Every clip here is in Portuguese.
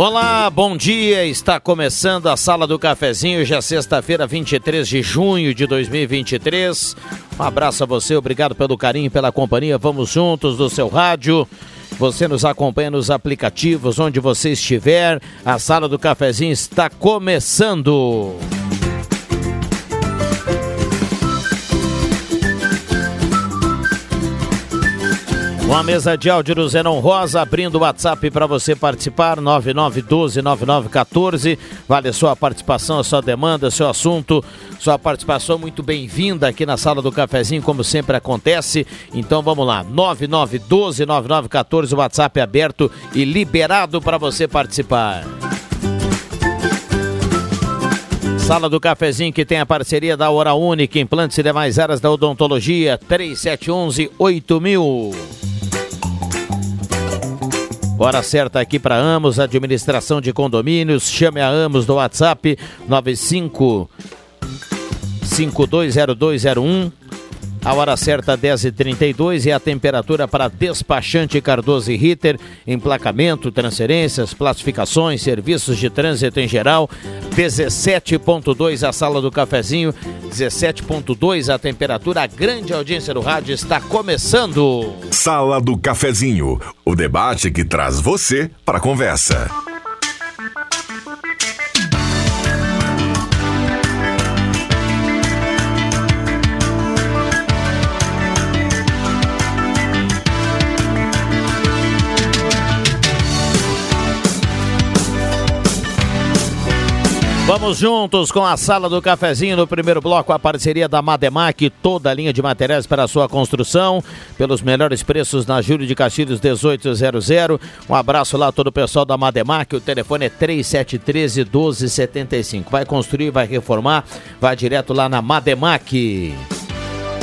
Olá, bom dia. Está começando a Sala do Cafezinho, já sexta-feira, 23 de junho de 2023. Um abraço a você, obrigado pelo carinho, pela companhia. Vamos juntos do seu rádio. Você nos acompanha nos aplicativos, onde você estiver. A Sala do Cafezinho está começando. Uma mesa de áudio do Zenon Rosa, abrindo o WhatsApp para você participar, 9912-9914. Vale a sua participação, a sua demanda, seu assunto, sua participação muito bem-vinda aqui na sala do cafezinho, como sempre acontece. Então vamos lá, 9912-9914, o WhatsApp é aberto e liberado para você participar. Sala do Cafezinho que tem a parceria da Hora Única, implantes e demais áreas da odontologia, 3711 8000. Hora certa aqui para Amos, administração de condomínios. Chame a Amos do WhatsApp 95 520201. A hora certa 10h32 e a temperatura para despachante Cardoso e Ritter, emplacamento, transferências, classificações, serviços de trânsito em geral. 17.2 a sala do cafezinho, 17.2 a temperatura. A grande audiência do rádio está começando. Sala do Cafezinho, o debate que traz você para a conversa. Vamos juntos com a sala do cafezinho no primeiro bloco, a parceria da Mademac, toda a linha de materiais para a sua construção, pelos melhores preços na Júlio de Castilhos 1800. Um abraço lá a todo o pessoal da Mademac, o telefone é 3713 1275. Vai construir, vai reformar, vai direto lá na Mademac.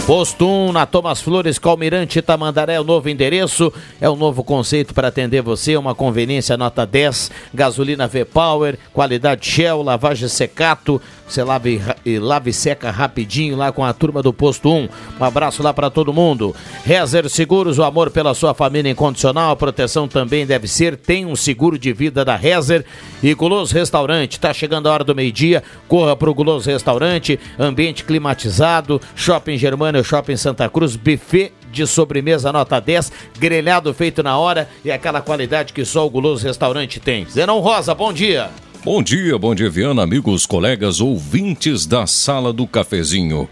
Posto 1 na Thomas Flores, Calmirante Tamandaré, o novo endereço, é o novo conceito para atender você, uma conveniência nota 10, gasolina V-Power, qualidade Shell, lavagem secato, você lava e, e lava e seca rapidinho lá com a turma do Posto 1. Um abraço lá para todo mundo. Rezer Seguros, o amor pela sua família incondicional, a proteção também deve ser, tem um seguro de vida da Rezer e Guloso Restaurante, tá chegando a hora do meio-dia, corra pro Guloso Restaurante, ambiente climatizado, Shopping Germano, Shopping Santa Cruz, buffet de sobremesa nota 10, grelhado feito na hora e aquela qualidade que só o Guloso Restaurante tem. Zenon Rosa, bom dia. Bom dia, bom dia, Viana, amigos, colegas, ouvintes da Sala do Cafezinho.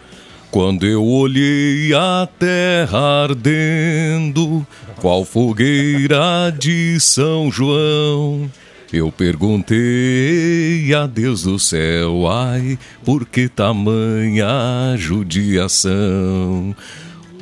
Quando eu olhei a terra ardendo, qual fogueira de São João, eu perguntei a Deus do céu, ai, por que tamanha judiação?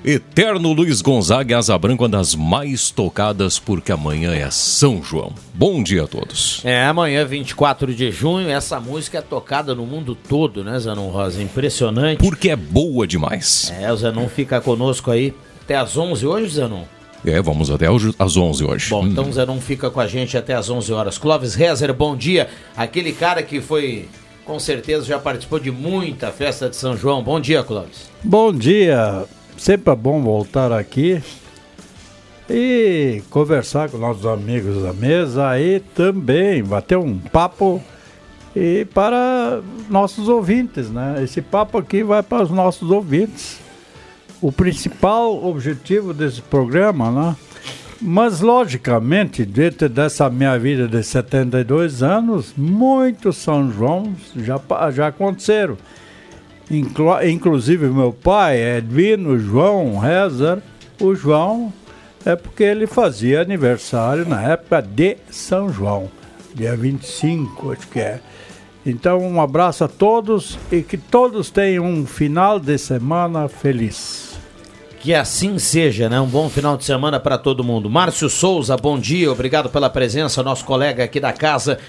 Eterno Luiz Gonzaga e Asa Branca, uma das mais tocadas, porque amanhã é São João. Bom dia a todos. É, amanhã, 24 de junho, essa música é tocada no mundo todo, né, Zanon Rosa? Impressionante. Porque é boa demais. É, o Zanon fica conosco aí até às 11 hoje, Zanon? É, vamos até às 11 hoje. Bom, então o Zanon fica com a gente até às 11 horas. Clóvis Rezer, bom dia. Aquele cara que foi com certeza já participou de muita festa de São João. Bom dia, Clóvis. Bom dia. Sempre é bom voltar aqui. e conversar com nossos amigos da mesa aí também, bater um papo e para nossos ouvintes, né? Esse papo aqui vai para os nossos ouvintes. O principal objetivo desse programa, né? Mas, logicamente, dentro dessa minha vida de 72 anos, muitos São João já, já aconteceram. Inclu inclusive, meu pai, Edwino João Rezer, o João é porque ele fazia aniversário na época de São João, dia 25, acho que é. Então, um abraço a todos e que todos tenham um final de semana feliz. Que assim seja, né? Um bom final de semana para todo mundo. Márcio Souza, bom dia, obrigado pela presença, nosso colega aqui da casa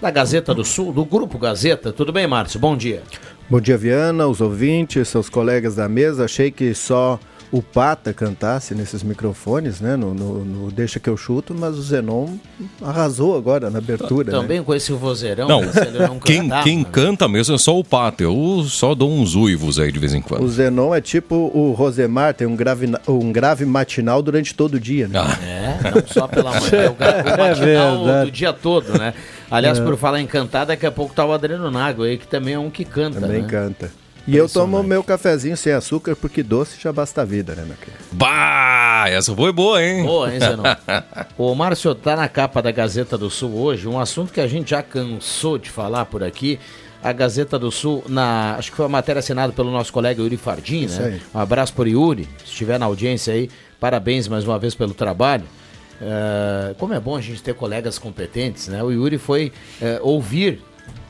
da Gazeta do Sul, do Grupo Gazeta. Tudo bem, Márcio? Bom dia. Bom dia, Viana, os ouvintes, seus colegas da mesa. Achei que só o Pata cantasse nesses microfones, né? No, no, no, Deixa que eu chuto, mas o Zenon arrasou agora na abertura. Né? Também né? com esse vozeirão, não, não quem, quem canta mesmo é só o Pata. Eu só dou uns uivos aí de vez em quando. O Zenon é tipo o Rosemar, tem um grave, um grave matinal durante todo o dia, né? Ah. É, não só pela manhã, é o, o matinal é do dia todo, né? Aliás, é. por falar em cantar, daqui a pouco tá o Adriano Nago aí, que também é um que canta. Também né? canta. E eu tomo meu cafezinho sem açúcar, porque doce já basta a vida, né, meu querido? Bah, essa foi boa, hein? Boa, hein, Zenon? o Márcio tá na capa da Gazeta do Sul hoje, um assunto que a gente já cansou de falar por aqui. A Gazeta do Sul, na, acho que foi uma matéria assinada pelo nosso colega Yuri Fardim, Isso né? Aí. Um abraço por Yuri, se estiver na audiência aí, parabéns mais uma vez pelo trabalho. Uh, como é bom a gente ter colegas competentes, né? O Yuri foi uh, ouvir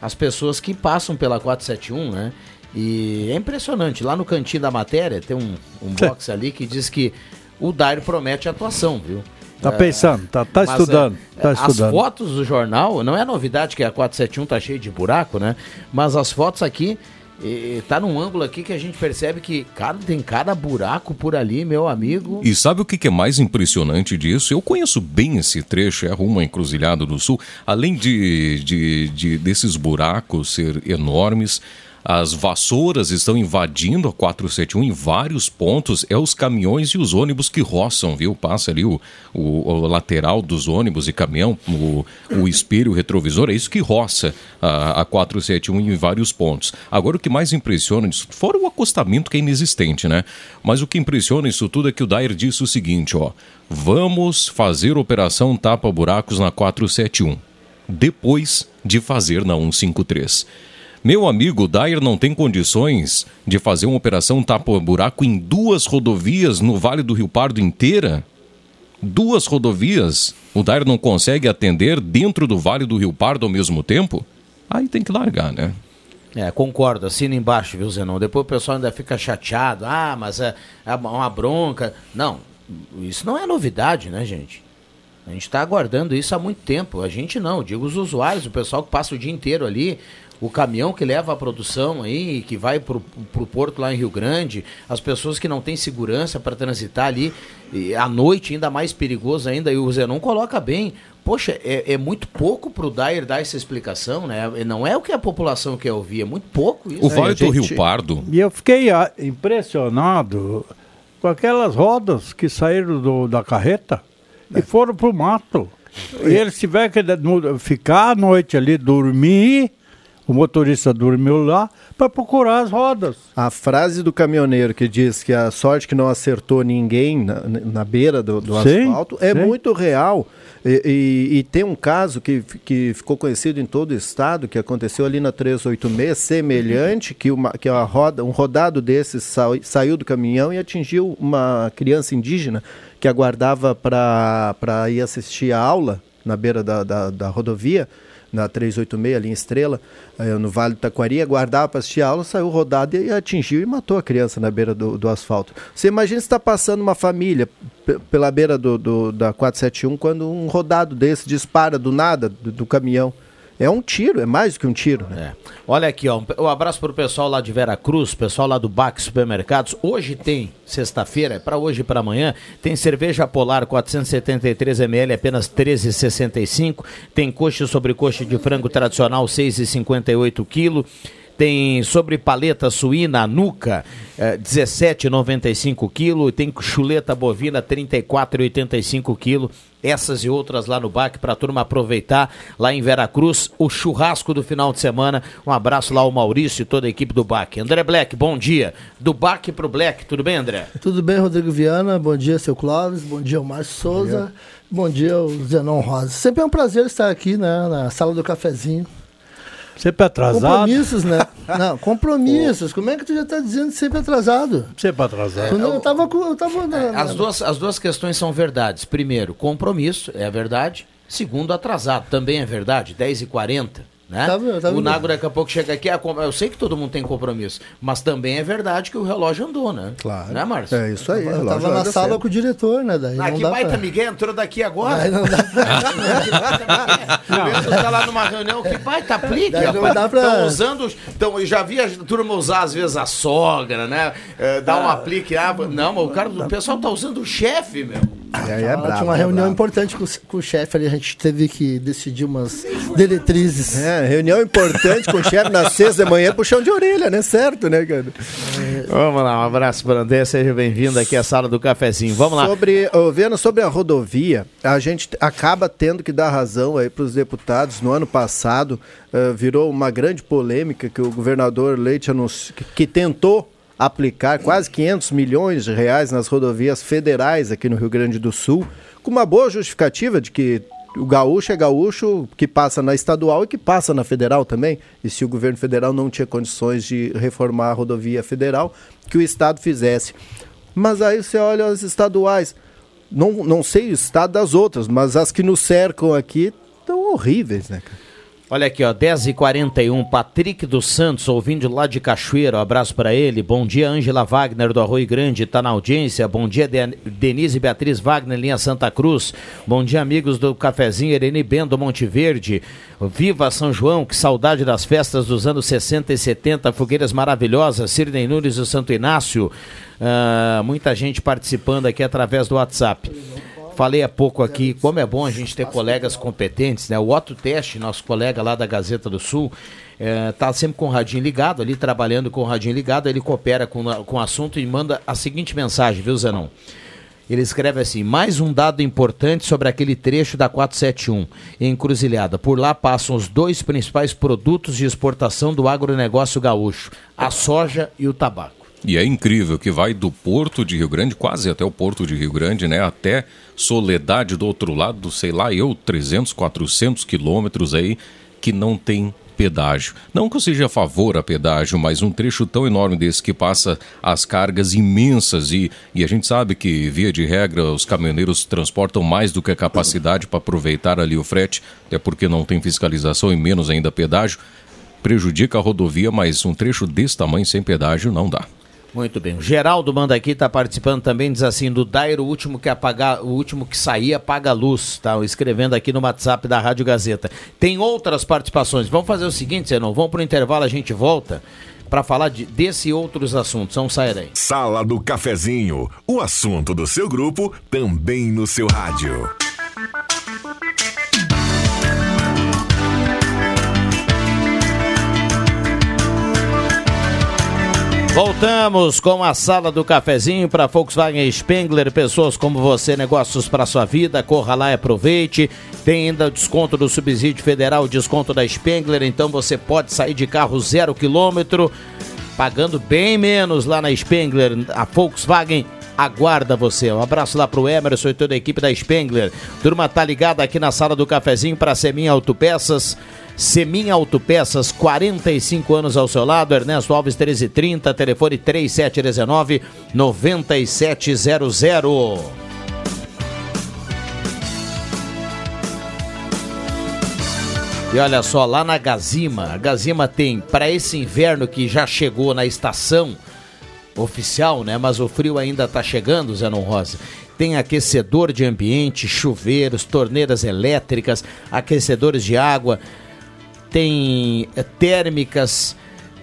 as pessoas que passam pela 471, né? E é impressionante. Lá no cantinho da matéria tem um, um box ali que diz que o Dairo promete atuação, viu? Tá pensando, tá, tá estudando, é, tá estudando. As fotos do jornal, não é novidade que a 471 tá cheia de buraco, né? Mas as fotos aqui, e, tá num ângulo aqui que a gente percebe que cara, tem cada buraco por ali, meu amigo. E sabe o que, que é mais impressionante disso? Eu conheço bem esse trecho, é rumo à Encruzilhada do Sul. Além de, de, de desses buracos ser enormes, as vassouras estão invadindo a 471 em vários pontos. É os caminhões e os ônibus que roçam, viu? Passa ali o, o, o lateral dos ônibus e caminhão, o, o espelho o retrovisor. É isso que roça a, a 471 em vários pontos. Agora, o que mais impressiona, fora o acostamento que é inexistente, né? Mas o que impressiona isso tudo é que o Dair disse o seguinte, ó. Vamos fazer operação tapa-buracos na 471. Depois de fazer na 153. Meu amigo, Dair não tem condições de fazer uma operação tapa-buraco em duas rodovias no Vale do Rio Pardo inteira? Duas rodovias? O Dair não consegue atender dentro do Vale do Rio Pardo ao mesmo tempo? Aí tem que largar, né? É, concordo, assina embaixo, viu, Zenon? Depois o pessoal ainda fica chateado. Ah, mas é, é uma bronca. Não, isso não é novidade, né, gente? A gente está aguardando isso há muito tempo. A gente não, digo os usuários, o pessoal que passa o dia inteiro ali, o caminhão que leva a produção aí, que vai para o porto lá em Rio Grande, as pessoas que não têm segurança para transitar ali, e à noite ainda mais perigoso ainda, e o Zenon coloca bem. Poxa, é, é muito pouco para o Dair dar essa explicação, né? Não é o que a população quer ouvir, é muito pouco isso. O Vale do Rio Pardo. E eu fiquei ah, impressionado com aquelas rodas que saíram do, da carreta é. e foram para o mato. E eles tiveram que ficar à noite ali, dormir o motorista dormiu lá para procurar as rodas. A frase do caminhoneiro que diz que a sorte que não acertou ninguém na, na beira do, do sim, asfalto é sim. muito real. E, e, e, tem um caso que, que ficou conhecido em todo o estado, que aconteceu ali na 386, semelhante, que, uma, que a roda, um rodado desses sa, saiu do caminhão e atingiu uma criança indígena que aguardava para ir assistir a aula na beira da, da, da rodovia na 386, ali em Estrela, eh, no Vale do Taquari, aguardava para assistir a aula, saiu rodado e atingiu e matou a criança na beira do, do asfalto. Você imagina se está passando uma família pela beira do, do, da 471 quando um rodado desse dispara do nada do, do caminhão. É um tiro, é mais do que um tiro. Né? É. Olha aqui, ó, um, abraço para o pessoal lá de Vera Cruz, pessoal lá do BAC Supermercados. Hoje tem, sexta-feira, é para hoje e para amanhã, tem cerveja Polar 473 ml, apenas 13,65. Tem coxa sobre coxa de frango tradicional, 6,58 quilo. Tem sobre paleta suína, nuca, é, 17,95 kg. Tem chuleta bovina, 34,85 kg. Essas e outras lá no BAC para a turma aproveitar lá em Veracruz o churrasco do final de semana. Um abraço lá ao Maurício e toda a equipe do BAC. André Black, bom dia. Do BAC pro Black, tudo bem, André? Tudo bem, Rodrigo Viana. Bom dia, seu Clóvis. Bom dia, o Márcio Souza. Bom dia, o Zenon Rosa. Sempre é um prazer estar aqui né, na sala do cafezinho. Sempre atrasado. Compromissos, né? Não, compromissos. Como é que tu já está dizendo sempre atrasado? Sempre atrasado. Quando eu tava, com- eu tava na- É, As duas, as duas questões são verdades. Primeiro, compromisso, é a verdade. Segundo, atrasado, também é verdade, 10h40. Né? Tá tá o? Nago daqui a pouco chega aqui, ah, eu sei que todo mundo tem compromisso, mas também é verdade que o relógio andou, né? Claro. Né, Márcio? É isso aí. eu tava na sala cedo. com o diretor, né? Daí Ah, não que baita pra... Miguel entrou daqui agora. Daí não dá Não. Você tá lá numa reunião, que baita rapaz. dá pra- Estão usando. Então, eu já vi a turma usar, às vezes, a sogra, né? É, dar um aplique. Ah, não, mas o cara, o pessoal tá usando o chefe, meu. Aí é Ah, brabo, tinha uma é reunião importante com, o- com o chefe ali, a gente teve que decidir umas diretrizes. É, reunião importante com o chefe na sexta de manhã, puxão de orelha, né? Certo, né, cara? Vamos lá, um abraço para André, seja bem-vindo aqui à sala do cafezinho. Vamos lá. Sobre, ô, vendo sobre a rodovia, a gente acaba tendo que dar razão aí para os deputados. No ano passado, eh, virou uma grande polêmica que o governador Leite anunci- que, que tentou aplicar quase 500 milhões de reais nas rodovias federais aqui no Rio Grande do Sul, com uma boa justificativa de que o gaúcho é gaúcho que passa na estadual e que passa na federal também. E se o governo federal não tinha condições de reformar a rodovia federal, que o estado fizesse. Mas aí você olha as estaduais, não, não sei o estado das outras, mas as que nos cercam aqui estão horríveis, né, cara? Olha aqui, ó, 10h41, Patrick dos Santos, ouvindo lá de Cachoeira, um abraço para ele. Bom dia, Ângela Wagner do Arroio Grande, tá na audiência. Bom dia, Den- Denise Beatriz Wagner, linha Santa Cruz. Bom dia, amigos do Cafezinho, Irene Bendo, Monte Verde. Viva São João, que saudade das festas dos anos 60 e 70, fogueiras maravilhosas. Sirnei Nunes do Santo Inácio. Ah, muita gente participando aqui através do WhatsApp. Falei há pouco aqui como é bom a gente ter colegas competentes, né? O Otto Teste, nosso colega lá da Gazeta do Sul, está sempre com o radinho ligado, ali trabalhando com o radinho ligado, ele coopera com, com o assunto e manda a seguinte mensagem, viu, Zenon? Ele escreve assim: mais um dado importante sobre aquele trecho da 471, em Encruzilhada. Por lá passam os dois principais produtos de exportação do agronegócio gaúcho: a soja e o tabaco. E é incrível que vai do Porto de Rio Grande, quase até o Porto de Rio Grande, né? Até Soledade do outro lado, sei lá, eu, 300, 400 quilômetros aí, que não tem pedágio. Não que eu seja a favor a pedágio, mas um trecho tão enorme desse que passa as cargas imensas e, e a gente sabe que, via de regra, os caminhoneiros transportam mais do que a capacidade para aproveitar ali o frete, até porque não tem fiscalização e menos ainda pedágio. Prejudica a rodovia, mas um trecho desse tamanho sem pedágio não dá. Muito bem. O Geraldo manda aqui, está participando também, diz assim, do Dairo, o último que apagar, o último que sair apaga a luz, tá? Escrevendo aqui no WhatsApp da Rádio Gazeta. Tem outras participações. Vamos fazer o seguinte, Zenon, vamos pro intervalo, a gente volta para falar de, desse e outros assuntos. Vamos sair aí. Sala do Cafezinho, o assunto do seu grupo também no seu rádio. Voltamos com a sala do cafezinho para Volkswagen Spengler, pessoas como você, negócios para sua vida, corra lá e aproveite. Tem ainda o desconto do subsídio federal, o desconto da Spengler, então você pode sair de carro zero quilômetro, pagando bem menos lá na Spengler. A Volkswagen aguarda você. Um abraço lá pro Emerson e toda a equipe da Spengler. Turma tá ligada aqui na sala do cafezinho para Semin Autopeças. Semin Autopeças, 45 anos ao seu lado, Ernesto Alves 1330, telefone 3719 9700. E olha só, lá na Gazima, a Gazima tem para esse inverno que já chegou na estação oficial, né? Mas o frio ainda tá chegando, Zenon Rosa. Tem aquecedor de ambiente, chuveiros, torneiras elétricas, aquecedores de água, tem térmicas,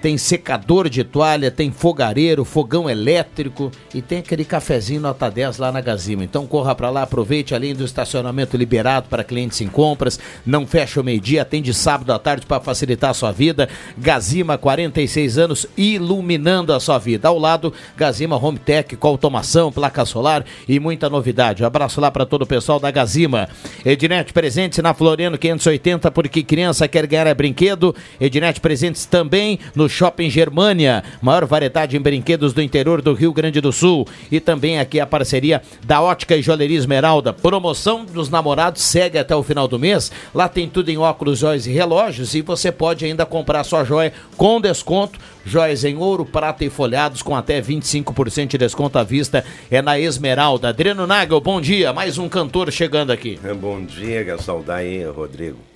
tem secador de toalha, tem fogareiro, fogão elétrico e tem aquele cafezinho nota 10 lá na Gazima. Então corra para lá, aproveite além do estacionamento liberado para clientes em compras, não fecha o meio-dia, atende sábado à tarde para facilitar a sua vida. Gazima, 46 anos, iluminando a sua vida. Ao lado, Gazima Home Tech com automação, placa solar e muita novidade. Um abraço lá para todo o pessoal da Gazima. Ednet Presentes na Floriano 580, porque criança quer ganhar é brinquedo. Ednet Presentes também no Shopping Germania, maior variedade em brinquedos do interior do Rio Grande do Sul. E também aqui a parceria da Ótica e Joalheria Esmeralda. Promoção dos namorados segue até o final do mês. Lá tem tudo em óculos, joias e relógios e você pode ainda comprar sua joia com desconto. Joias em ouro, prata e folhados com até 25% de desconto à vista. É na Esmeralda. Adriano Nagel, bom dia. Mais um cantor chegando aqui. Bom dia, que saudar aí, Rodrigo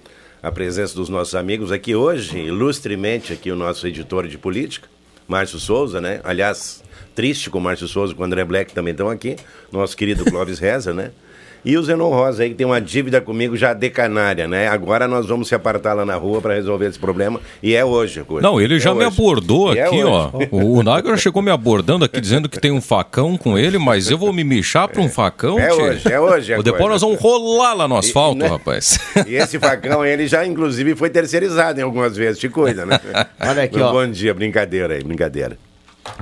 a presença dos nossos amigos aqui hoje, ilustremente aqui o nosso editor de política, Márcio Souza, né? Aliás, triste com o Márcio Souza, com o André Black também estão aqui, nosso querido Clóvis Reza, né? E o Zenon Rosa aí, que tem uma dívida comigo já decanária, né? Agora nós vamos se apartar lá na rua para resolver esse problema. E é hoje coisa. Não, ele já é me hoje. abordou E é aqui, hoje. ó. O, o Nagel chegou me abordando aqui, dizendo que tem um facão com ele, mas eu vou me michar pra um facão, É tchê. hoje, é hoje Ou Depois coisa. nós vamos rolar lá no asfalto, né? rapaz. E esse facão, ele já, inclusive, foi terceirizado em algumas vezes, te cuida, né? Olha aqui, Mas ó. Bom dia, brincadeira aí, brincadeira.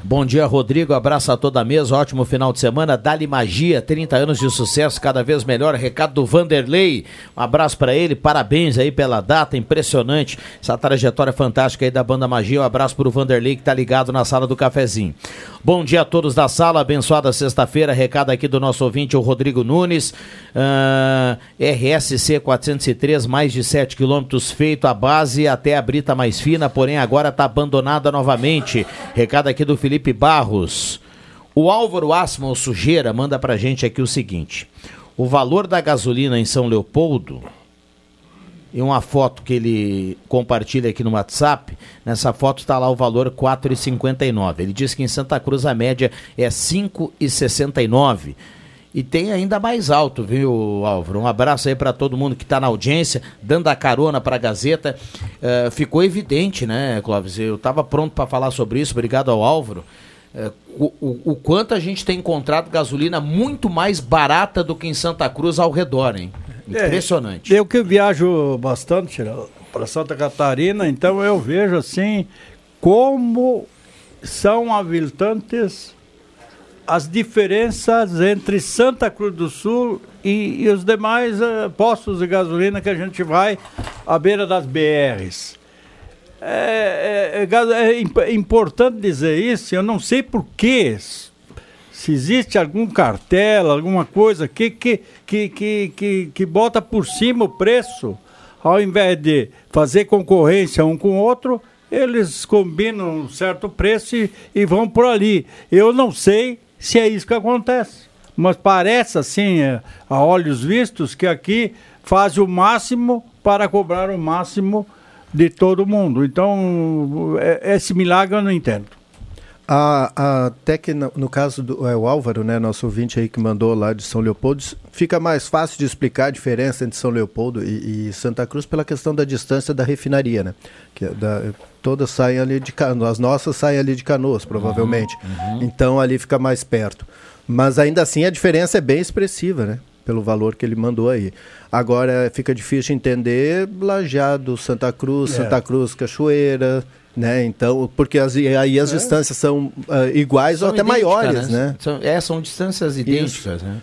Bom dia, Rodrigo. Abraço a toda a mesa. Ótimo final de semana. Dali Magia, 30 anos de sucesso, cada vez melhor. Recado do Vanderlei. Um abraço para ele. Parabéns aí pela data. Impressionante. Essa trajetória fantástica aí da banda Magia. Um abraço pro Vanderlei que tá ligado na sala do cafezinho. Bom dia a todos da sala. Abençoada sexta-feira. Recado aqui do nosso ouvinte, o Rodrigo Nunes. Ah, RSC 403, mais de 7 quilômetros feito a base até a brita mais fina, porém agora está abandonada novamente. Recado aqui do Felipe Barros. O Álvaro Asman Sujeira manda pra gente aqui o seguinte: o valor da gasolina em São Leopoldo e uma foto que ele compartilha aqui no WhatsApp, nessa foto está lá o valor 4,59. Ele diz que em Santa Cruz a média é 5,69. E tem ainda mais alto, viu, Álvaro? Um abraço aí para todo mundo que está na audiência, dando a carona para a Gazeta. Eh, ficou evidente, né, Clóvis? Eu estava pronto para falar sobre isso, obrigado ao Álvaro. Eh, o, o- o quanto a gente tem encontrado gasolina muito mais barata do que em Santa Cruz ao redor, hein? Impressionante. Eu que viajo bastante para Santa Catarina, então eu vejo assim como são habitantes as diferenças entre Santa Cruz do Sul e, e os demais eh, postos de gasolina que a gente vai à beira das BRs. É, é- é é é importante dizer isso, eu não sei por quê, se existe algum cartel, alguma coisa que, que, que, que, que, que bota por cima o preço, ao invés de fazer concorrência um com o outro, eles combinam um certo preço e, e vão por ali. Eu não sei se é isso que acontece, mas parece assim, é, a olhos vistos, que aqui faz o máximo para cobrar o máximo de todo mundo. Então, é- esse milagre eu não entendo. A, a- até que no, caso do é, o Álvaro, né, nosso ouvinte aí que mandou lá de São Leopoldo, fica mais fácil de explicar a diferença entre São Leopoldo e, e Santa Cruz pela questão da distância da refinaria, né? Que é da, todas saem ali de Canoas, as nossas saem ali de Canoas, provavelmente. Então ali fica mais perto. Mas ainda assim a diferença é bem expressiva, né? Pelo valor que ele mandou aí. Agora fica difícil entender Lajeado, Santa Cruz, É. Santa Cruz, Cachoeira, né? Então, porque as, aí as distâncias são ah, iguais São ou até maiores, né? São, é, são distâncias idênticas, né?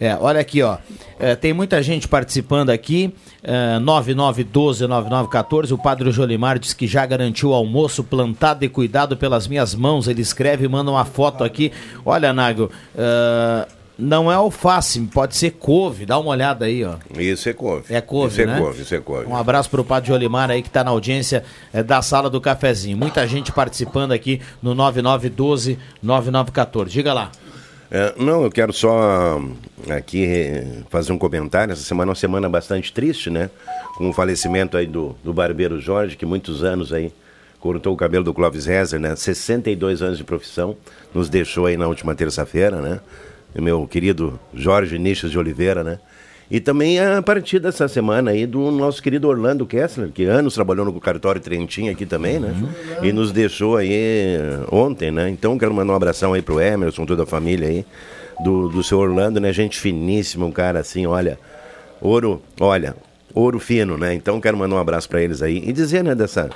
É, olha aqui, ó. É, tem muita gente participando aqui. É, 9912-9914. O padre Jolimar diz que já garantiu o almoço plantado e cuidado pelas minhas mãos. Ele escreve e manda uma foto aqui. Olha, Nago, é, não é alface, pode ser couve. Dá uma olhada aí, ó. Isso é couve. É couve, Isso é né? couve, isso é couve. Um abraço para o Padre Jolimar aí que está na audiência eh, da sala do cafezinho. Muita gente participando aqui no 9912-9914. Diga lá. É, não, eu quero só hum, aqui eh, fazer um comentário. Essa semana é uma semana bastante triste, né? Com o falecimento aí do, do barbeiro Jorge, que muitos anos aí cortou o cabelo do Clóvis Rezer, né? 62 anos de profissão, nos deixou aí na última terça-feira, né? Meu querido Jorge Niches de Oliveira, né? E também a partir dessa semana aí do nosso querido Orlando Kessler, que anos trabalhou no cartório Trentinho aqui também, né? Uhum. E nos deixou aí ontem, né? Então quero mandar um abração aí pro Emerson, toda a família aí, do, do seu Orlando, né? Gente finíssima, um cara assim, olha, ouro, olha, ouro fino, né? Então quero mandar um abraço para eles aí e dizer, né, dessa,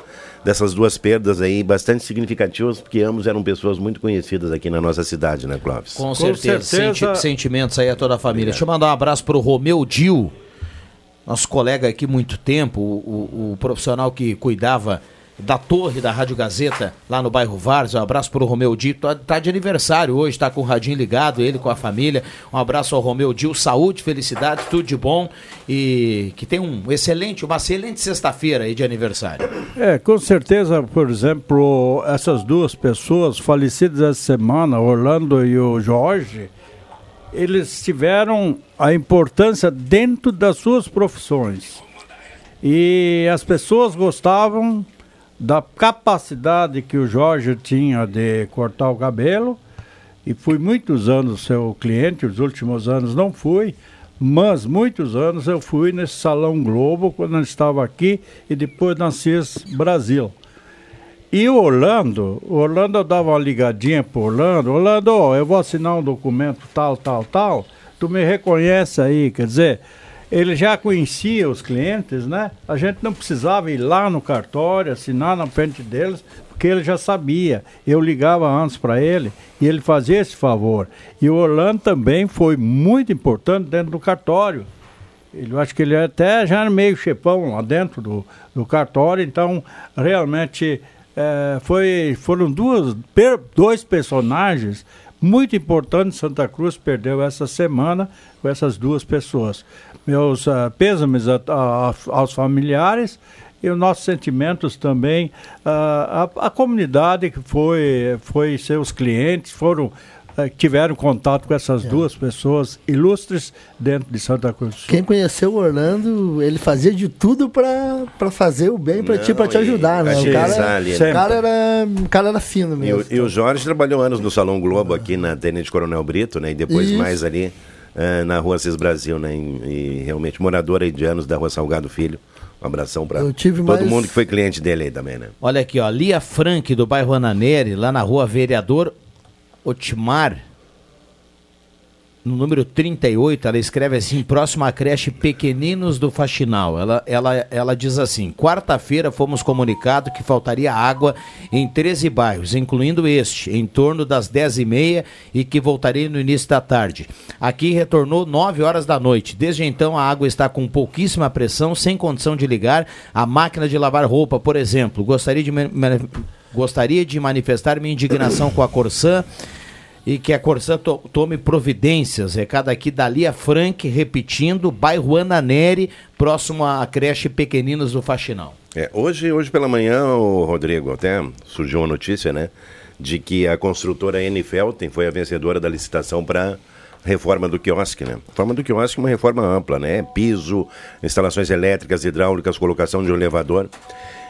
dessas duas perdas aí bastante significativas, porque ambos eram pessoas muito conhecidas aqui na nossa cidade, né, Clóvis? Com, Com certeza. certeza. Senti sentimentos aí a toda a família. Obrigado. Deixa eu mandar um abraço pro Romeu Dil, nosso colega aqui muito tempo, o, o, o profissional que cuidava da torre da Rádio Gazeta, lá no bairro Várzea. Um abraço para o Romeu Dito. Tá, tá, de aniversário hoje, está com o radinho ligado, ele com a família. Um abraço ao Romeu Dil, saúde, felicidade, tudo de bom e que tem um excelente, uma excelente sexta-feira aí de aniversário. É, com certeza, por exemplo, essas duas pessoas falecidas essa semana, Orlando e o Jorge, eles tiveram a importância dentro das suas profissões. E as pessoas gostavam da capacidade que o Jorge tinha de cortar o cabelo. E fui muitos anos seu cliente, os últimos anos não fui, mas muitos anos eu fui nesse Salão Globo quando ele estava aqui e depois na CIS Brasil. E o Orlando, o Orlando eu dava uma ligadinha pro Orlando, Orlando, eu vou assinar um documento tal, tal, tal, tu me reconhece aí, quer dizer, ele já conhecia os clientes, né? A gente não precisava ir lá no cartório, assinar na frente deles, porque ele já sabia. Eu ligava antes para ele e ele fazia esse favor. E o Orlando também foi muito importante dentro do cartório. Eu acho que ele é até já meio chefão lá dentro do, do cartório, então realmente é, foi, foram duas, per, dois personagens muito importantes. Santa Cruz perdeu essa semana com essas duas pessoas meus uh, pêsames a, a, aos familiares e os nossos sentimentos também uh, a, a, comunidade que foi foi seus clientes foram uh, tiveram contato com essas é. duas pessoas ilustres dentro de Santa Cruz. Quem conheceu o Orlando, ele fazia de tudo para fazer o bem para ti, para te ajudar, né? O cara, ali, o cara era, o cara era fino mesmo. E o, e o Jorge trabalhou anos no Salão Globo aqui na Tenente Coronel Brito, né? E depois Isso. mais ali uh, na rua Cis Brasil, né? E, e realmente morador aí de anos da rua Salgado Filho. Um abração para todo mais... mundo que foi cliente dele aí também, né? Olha aqui, ó, Lia Frank do bairro Ananeri, lá na rua Vereador Otmar no número 38, ela escreve assim, próximo à creche Pequeninos do Faxinal. Ela, ela, ela diz assim, quarta-feira fomos comunicados que faltaria água em 13 bairros, incluindo este, em torno das 10h30 e que voltaria no início da tarde. Aqui retornou 9 horas da noite. Desde então a água está com pouquíssima pressão, sem condição de ligar. A máquina de lavar roupa, por exemplo, gostaria de, gostaria de manifestar minha indignação com a Corsã e que a Corsã to tome providências. Recado aqui da Lia Frank, repetindo, bairro Ananeri, próximo à creche Pequeninos do Faxinal. É, hoje, hoje pela manhã, o Rodrigo, até surgiu uma notícia, né? De que a construtora N Felten foi a vencedora da licitação para reforma do quiosque, né? Reforma do quiosque é uma reforma ampla, né? Piso, instalações elétricas, hidráulicas, colocação de um elevador.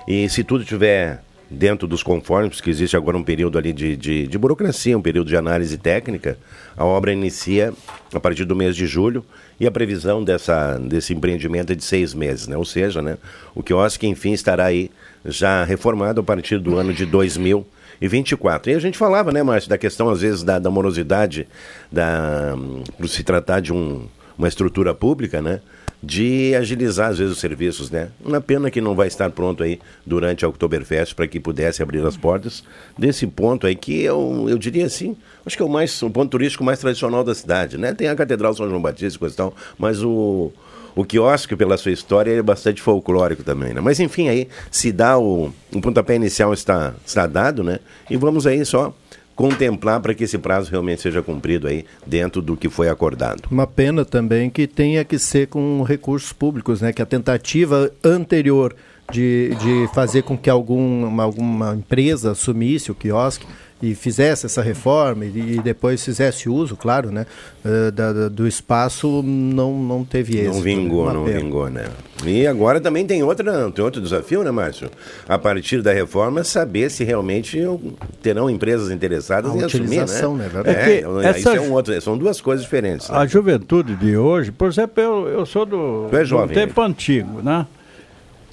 E se tudo tiver dentro dos conformes, que existe agora um período ali de, de, de, burocracia, um período de análise técnica, a obra inicia a partir do mês de julho e a previsão dessa, desse empreendimento é de seis meses, né? Ou seja, né, o quiosque, enfim, estará aí já reformado a partir do ano de 2024. E a gente falava, né, Márcio, da questão, às vezes, da, da morosidade, da, por se tratar de um, uma estrutura pública, né? De agilizar às vezes os serviços, né? Uma pena que não vai estar pronto aí durante a Oktoberfest para que pudesse abrir as portas desse ponto aí que eu, eu diria assim, acho que é o mais o ponto turístico mais tradicional da cidade, né? Tem a Catedral São João Batista e coisa e tal, mas o o quiosque, pela sua história, é bastante folclórico também, né? Mas enfim, aí se dá o, o pontapé inicial está, está dado, né? E vamos aí só contemplar para que esse prazo realmente seja cumprido aí dentro do que foi acordado. Uma pena também que tenha que ser com recursos públicos, né? Que a tentativa anterior de, de fazer com que alguma, alguma empresa assumisse o quiosque e fizesse essa reforma e, e depois fizesse uso, claro, né, uh, da, da, do espaço, não, não teve êxito. Não vingou, não pena. vingou, né? E agora também tem, outra, tem outro desafio, né, Márcio? A partir da reforma, saber se realmente terão empresas interessadas a em assumir, né? né é, é, essa... isso é um outro, são duas coisas diferentes. Né? A juventude de hoje, por exemplo, eu, eu sou do, é jovem, do tempo antigo, né?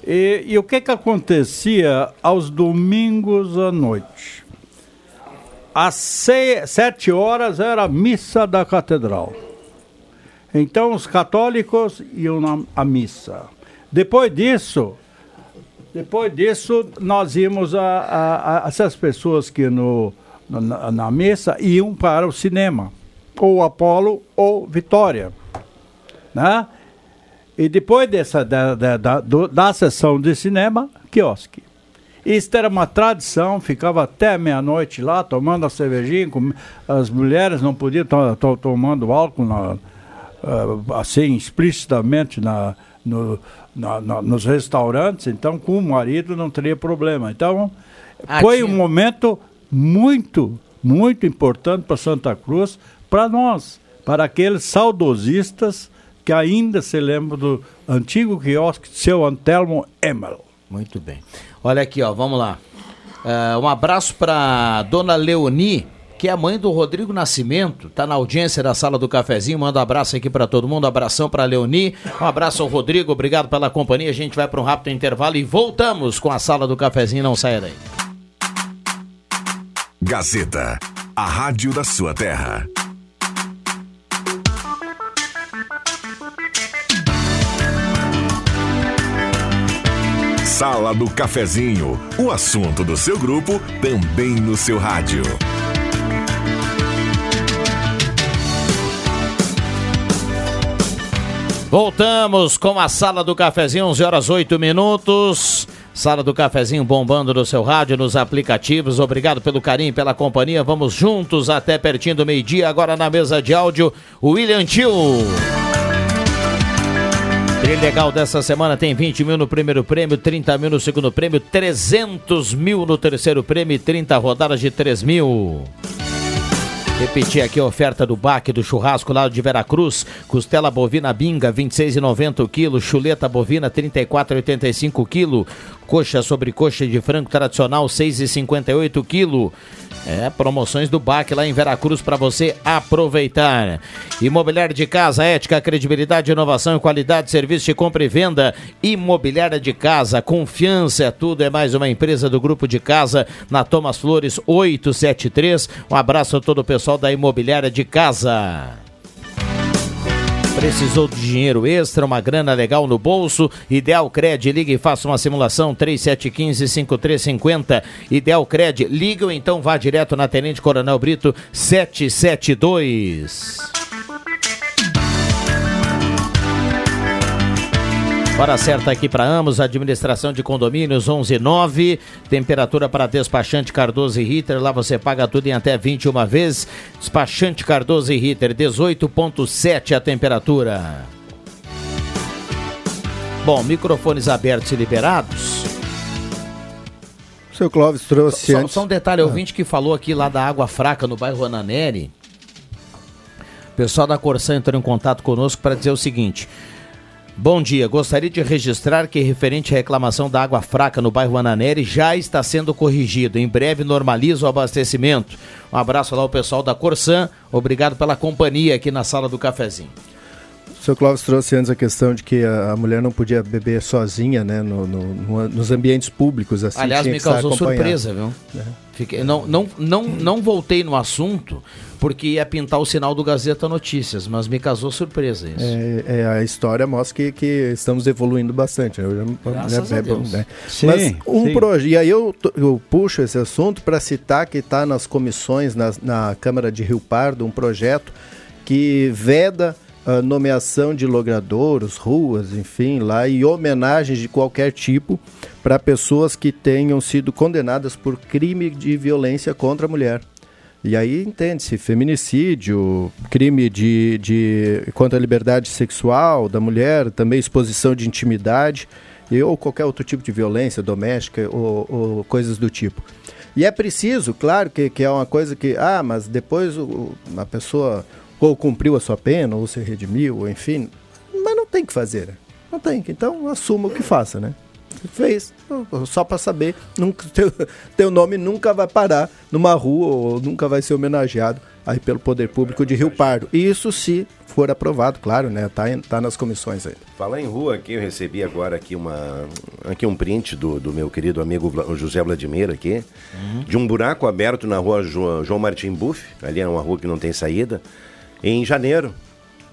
E, e o que que acontecia aos domingos à noite? Às sete horas era a missa da catedral. Então os católicos iam à missa. Depois disso, depois disso nós íamos a, a, a essas pessoas que no, na, na missa iam para o cinema, ou Apolo ou Vitória, né? E depois dessa, da, da, da, da sessão de cinema, quiosque. Isso era uma tradição, ficava até meia-noite lá, tomando a cervejinha, com, as mulheres não podiam estar tomando álcool na, uh, assim, explicitamente na, no, na, na, nos restaurantes, então com o marido não teria problema. Então, ah, foi um momento muito, muito importante para Santa Cruz, para nós, para aqueles saudosistas que ainda se lembra do antigo quiosque seu Antelmo Emel. Muito bem. Olha aqui, ó, vamos lá. Uh, um abraço para dona Leoni, que é a mãe do Rodrigo Nascimento, tá na audiência da sala do cafezinho. Manda um abraço aqui para todo mundo. Abração para Leoni, um abraço ao Rodrigo, obrigado pela companhia. A gente vai para um rápido intervalo e voltamos com a sala do cafezinho. Não saia daí. Gazeta, a rádio da sua terra. Sala do Cafezinho, o assunto do seu grupo também no seu rádio. Voltamos com a Sala do Cafezinho, 11 horas 8 minutos. Sala do Cafezinho bombando no seu rádio, nos aplicativos. Obrigado pelo carinho, pela companhia. Vamos juntos até pertinho do meio-dia. Agora na mesa de áudio, William Tio. Trilegal dessa semana tem 20 mil no primeiro prêmio, 30 mil no segundo prêmio, 300 mil no terceiro prêmio e 30 rodadas de 3 mil. Repetir aqui a oferta do baque do churrasco lá de Veracruz. Costela bovina binga, 26,90 o quilo. Chuleta bovina, 34,85 o quilo. Coxa sobre coxa de frango tradicional, 6,58 o quilo. É, promoções do BAC lá em Veracruz para você aproveitar. Imobiliária de casa, ética, credibilidade, inovação qualidade, serviço de compra e venda. Imobiliária de casa, confiança é tudo, é mais uma empresa do grupo de casa na Thomas Flores 873. Um abraço a todo o pessoal da Imobiliária de Casa. Precisou de dinheiro extra, uma grana legal no bolso? Ideal Cred, ligue e faça uma simulação 3715-5350. Ideal Cred, liga ou então vá direto na Tenente Coronel Brito 772. Hora certa aqui para Amos, administração de condomínios 119, temperatura para despachante Cardoso e Ritter, lá você paga tudo em até 21 vezes. Despachante Cardoso e Ritter, 18.7 a temperatura. Bom, microfones abertos e liberados. O seu Clóvis trouxe só, antes... só um detalhe, ah. ouvinte que falou aqui lá da água fraca no bairro Ananeri. O pessoal da Corsã entrou em contato conosco para dizer o seguinte: Bom dia, gostaria de registrar que referente à reclamação da água fraca no bairro Ananeri já está sendo corrigido. Em breve normaliza o abastecimento. Um abraço lá ao pessoal da Corsan. Obrigado pela companhia aqui na sala do cafezinho. O seu Clóvis trouxe antes a questão de que a, mulher não podia beber sozinha, né, no, no, no, nos ambientes públicos. Assim, Aliás, me causou surpresa, viu? É. Fiquei, não, não, não, não voltei no assunto porque ia pintar o sinal do Gazeta Notícias, mas me causou surpresa isso. É, é a história mostra que, que estamos evoluindo bastante. Né? Graças né, a Deus. Né? Sim, mas um projeto, e aí eu, eu puxo esse assunto para citar que está nas comissões na, na Câmara de Rio Pardo um projeto que veda nomeação de logradouros, ruas, enfim, lá e homenagens de qualquer tipo para pessoas que tenham sido condenadas por crime de violência contra a mulher. E aí entende-se feminicídio, crime de, de contra a liberdade sexual da mulher, também exposição de intimidade, ou qualquer outro tipo de violência doméstica ou, ou coisas do tipo. E é preciso, claro, que, que é uma coisa que, ah, mas depois o, a pessoa ou cumpriu a sua pena, ou se redimiu, ou enfim, mas não tem que fazer. Né? Não tem, então assuma o que faça, né? Fez, só para saber, nunca, teu, teu nome nunca vai parar numa rua ou nunca vai ser homenageado aí pelo poder público de Rio Pardo. Isso se for aprovado, claro, né? Tá, tá nas comissões aí. Falar em rua aqui, eu recebi agora aqui uma aqui um print do, do meu querido amigo José Vladimir aqui, uhum. de um buraco aberto na rua João, João Martim Buff, ali é uma rua que não tem saída, em janeiro.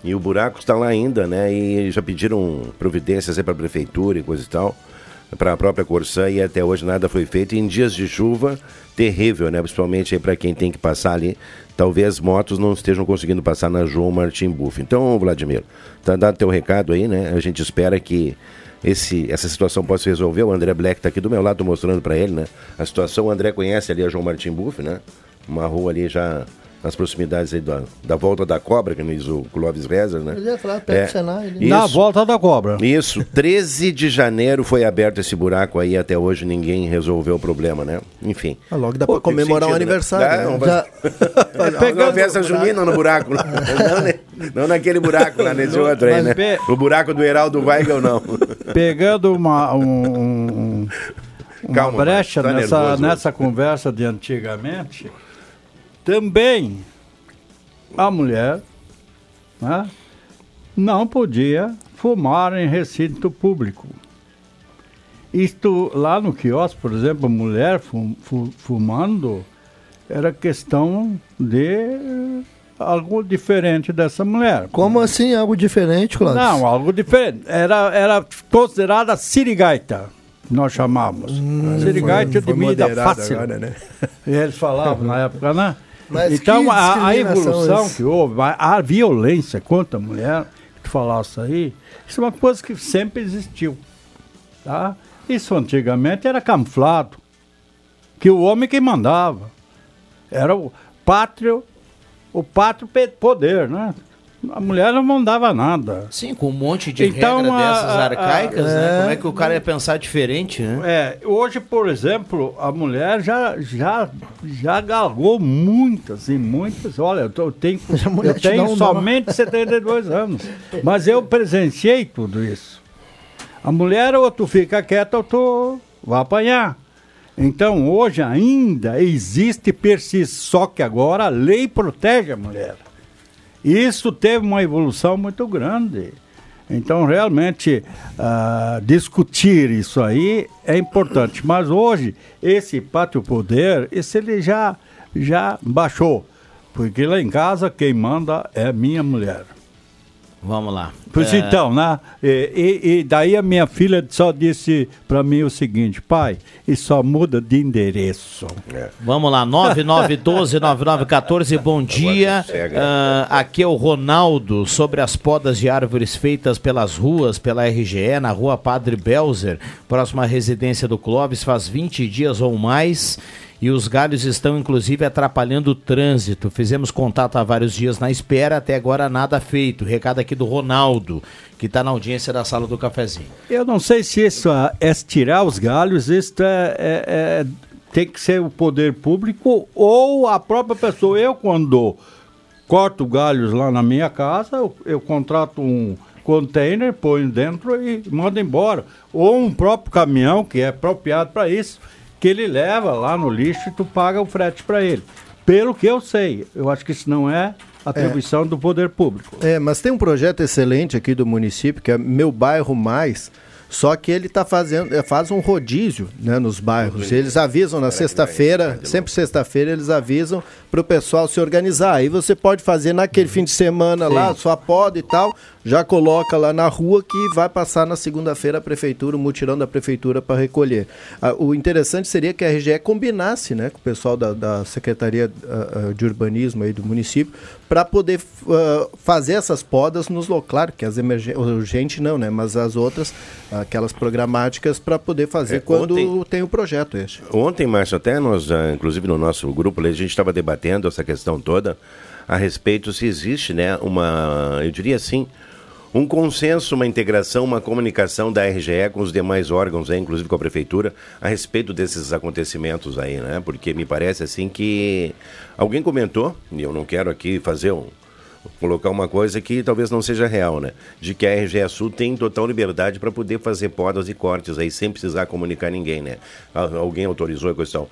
E o buraco está lá ainda, né? E já pediram providências para a prefeitura e coisa e tal, para a própria Corsã e até hoje nada foi feito. E em dias de chuva, terrível, né? Principalmente para quem tem que passar ali talvez motos não estejam conseguindo passar na João Martim Buff. Então, Vladimir, tá dado teu recado aí, né? A gente espera que esse, essa situação possa se resolver. O André Black está aqui do meu lado, mostrando para ele, né? A situação, o André conhece ali a João Martim Buff, né? Uma rua ali já nas proximidades aí da, da volta da cobra, que diz o Clóvis Rezer, né? Ele ia falar perto é, do Senai. Né? Na volta da cobra. Isso, 13 de janeiro foi aberto esse buraco aí, até hoje ninguém resolveu o problema, né? Enfim. Ah, logo dá para comemorar o um né? aniversário. Né? Né? Já... Pegando uma festa junina no buraco. não, não, naquele buraco lá, nesse outro aí, né? Pe... O buraco do Heraldo Weigel, não. Pegando uma, um, um, uma Calma, brecha tá nessa, nessa conversa de antigamente também a mulher né, não podia fumar em recinto público. Isto lá no quiosque, por exemplo, mulher fum, fumando era questão de algo diferente dessa mulher. Como assim algo diferente, Cláudio? Não, algo diferente. Era, era considerada sirigaita nós chamávamos. Hum, sirigaita de medida fácil. Agora, né? E eles falavam na época, né? Mas então, a, a, evolução que houve, a, a, violência contra a mulher, que tu falasse aí, isso é uma coisa que sempre existiu. Tá? Isso antigamente era camuflado. Que o homem que mandava. Era o pátrio, o pátrio poder, né? A mulher não mandava nada. Sim, com um monte de então, regra a, dessas arcaicas, a, a, né? Como é que o cara ia pensar diferente, né? É, hoje, por exemplo, a mulher já, já, já galgou muitas e muitas. Olha, eu tenho, eu tenho somente 72 anos, mas eu presenciei tudo isso. A mulher, ou tu fica quieta, ou tu vai apanhar. Então, hoje ainda existe persiste, só que agora a lei protege a mulher. Isso teve uma evolução muito grande. Então, realmente, uh, discutir isso aí é importante. Mas hoje, esse pátio poder, esse ele já, já baixou. Porque lá em casa, quem manda é minha mulher. Vamos lá. Pois é... então, né? E, e, e, daí a minha filha só disse para mim o seguinte, pai, e só muda de endereço. É. Vamos lá, 9912-9914, bom dia. Uh, aqui é o Ronaldo, sobre as podas de árvores feitas pelas ruas, pela RGE, na rua Padre Belzer, próxima à residência do Clóvis, faz 20 dias ou mais e os galhos estão inclusive atrapalhando o trânsito. Fizemos contato há vários dias na espera, até agora nada feito. Recado aqui do Ronaldo, que está na audiência da sala do cafezinho. Eu não sei se isso é tirar os galhos, isso é, é, é, tem que ser o poder público ou a própria pessoa. Eu, quando corto galhos lá na minha casa, eu, eu contrato um container, ponho dentro e mando embora. Ou um próprio caminhão que é apropriado para isso que ele leva lá no lixo e tu paga o frete para ele. Pelo que eu sei, eu acho que isso não é atribuição é. do poder público. É, mas tem um projeto excelente aqui do município, que é Meu Bairro Mais, só que ele tá fazendo, é, faz um rodízio né, nos bairros. Eles avisam na sexta-feira, sempre sexta-feira eles avisam para o pessoal se organizar. Aí você pode fazer naquele fim de semana Sim. lá, sua poda e tal, já coloca lá na rua que vai passar na segunda-feira a prefeitura, o mutirão da prefeitura para recolher. Ah, o interessante seria que a RGE combinasse né, com o pessoal da, da Secretaria uh, de Urbanismo aí do município para poder uh, fazer essas podas nos locais, claro que as urgentes não, né, mas as outras, aquelas programáticas para poder fazer é, quando ontem, tem o projeto este. Ontem, Márcio, até nós, inclusive no nosso grupo, a gente estava debatendo essa questão toda a respeito se existe, né, uma, eu diria assim, um consenso, uma integração, uma comunicação da RGE com os demais órgãos, inclusive com a prefeitura, a respeito desses acontecimentos aí, né? Porque me parece assim que alguém comentou, e eu não quero aqui fazer um colocar uma coisa que talvez não seja real, né? De que a RGE Sul tem total liberdade para poder fazer podas e cortes aí sem precisar comunicar ninguém, né? Alguém autorizou a questão.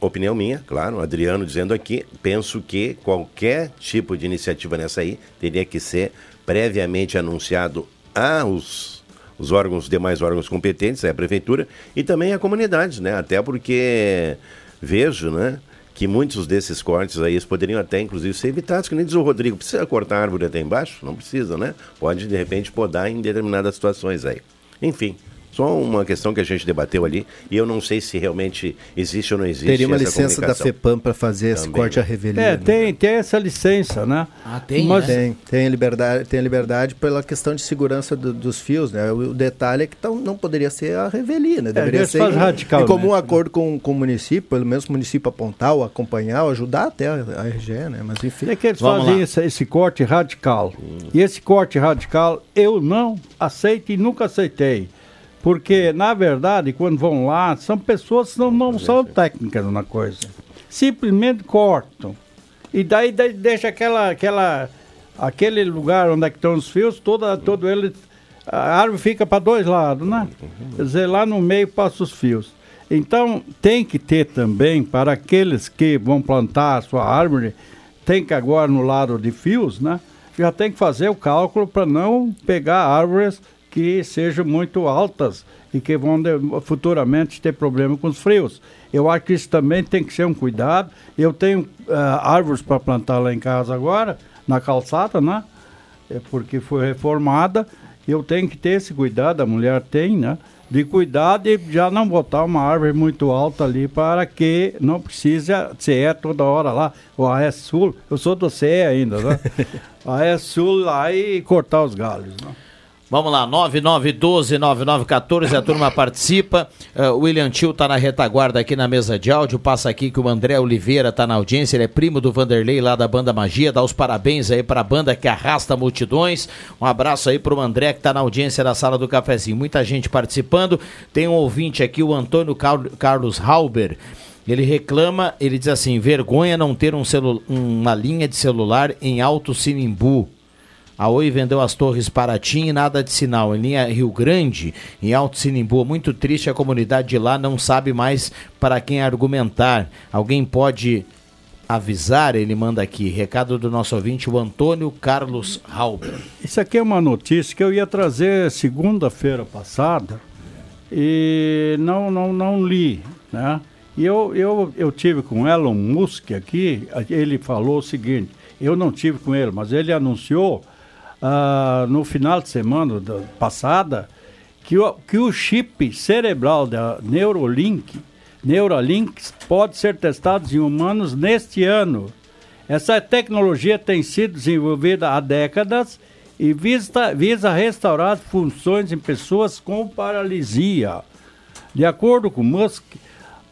Opinião minha, claro, Adriano dizendo aqui, penso que qualquer tipo de iniciativa nessa aí teria que ser previamente anunciado aos os órgãos, demais órgãos competentes, a prefeitura e também a comunidade, né? Até porque vejo, né? que muitos desses cortes aí poderiam até, inclusive, ser evitados, que nem diz o Rodrigo, precisa cortar a árvore até embaixo? Não precisa, né? Pode, de repente, podar em determinadas situações aí. Enfim, só uma questão que a gente debateu ali e eu não sei se realmente existe ou não existe. Teria uma licença da FEPAM para fazer Também, esse corte né? à revelia. É, tem, tem essa licença, né? Ah, tem, Mas... né? Tem, tem liberdade, tem liberdade pela questão de segurança do, dos fios, né? O, o detalhe é que tão, não poderia ser a revelia, né? É, deveria é, ser faz radical, em comum acordo com, com o município, pelo menos o município apontar, ou acompanhar, ou ajudar até a, a RGE, né? Mas enfim. É que eles Vamos fazem esse, esse, corte radical. Hum. E esse corte radical eu não aceito e nunca aceitei. Porque, na verdade, quando vão lá, são pessoas que não, não são técnicas na coisa. Simplesmente cortam. E daí, daí deixa aquela, aquela, aquele lugar onde é que estão os fios, toda, todo ele. A árvore fica para dois lados, né? Quer dizer, lá no meio passa os fios. Então, tem que ter também, para aqueles que vão plantar a sua árvore, tem que agora no lado de fios, né? Já tem que fazer o cálculo para não pegar árvores que sejam muito altas e que vão futuramente ter problema com os frios. Eu acho que isso também tem que ser um cuidado. Eu tenho uh, árvores para plantar lá em casa agora, na calçada, né? É porque foi reformada. Eu tenho que ter esse cuidado, a mulher tem, né? De cuidar de já não botar uma árvore muito alta ali para que não precise CE toda hora lá, o AES Sul, eu sou do CE ainda, né? AES Sul lá e cortar os galhos, né? Vamos lá, 9912-9914, a turma participa. Uh, William Tio está na retaguarda aqui na mesa de áudio. Passa aqui que o André Oliveira está na audiência, ele é primo do Vanderlei lá da Banda Magia. Dá os parabéns aí para a banda que arrasta multidões. Um abraço aí para o André que está na audiência da sala do cafezinho. Muita gente participando. Tem um ouvinte aqui, o Antônio Carlos Halber. Ele reclama, ele diz assim: vergonha não ter um uma linha de celular em Alto Sinimbu. A Oi vendeu as torres Paraty e nada de sinal. Em linha Rio Grande, em Alto Sinimbu, muito triste, a comunidade de lá não sabe mais para quem argumentar. Alguém pode avisar, ele manda aqui, recado do nosso ouvinte, o Antônio Carlos Halber. Isso aqui é uma notícia que eu ia trazer segunda-feira passada e não, não, não li, né? E eu, eu, eu tive com Elon Musk aqui, ele falou o seguinte, eu não tive com ele, mas ele anunciou ah, no final de semana da, passada que o, que o chip cerebral da Neurolink, Neuralink pode ser testado em humanos neste ano. Essa tecnologia tem sido desenvolvida há décadas e visa, visa restaurar funções em pessoas com paralisia. De acordo com Musk,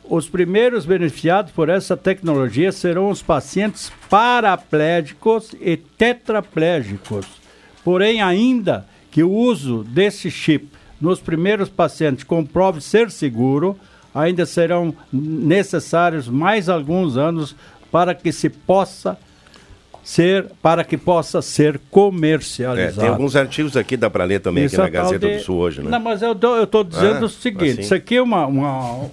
os primeiros beneficiados por essa tecnologia serão os pacientes paraplégicos e tetraplégicos Porém, ainda que o uso desse chip nos primeiros pacientes comprove ser seguro, ainda serão necessários mais alguns anos para que se possa ser para que possa ser comercializado. É, tem alguns artigos aqui dá para ler também isso aqui na Gazeta de... do Sul hoje, né? Não, mas eu estou dizendo ah, o seguinte, assim? isso aqui é uma, uma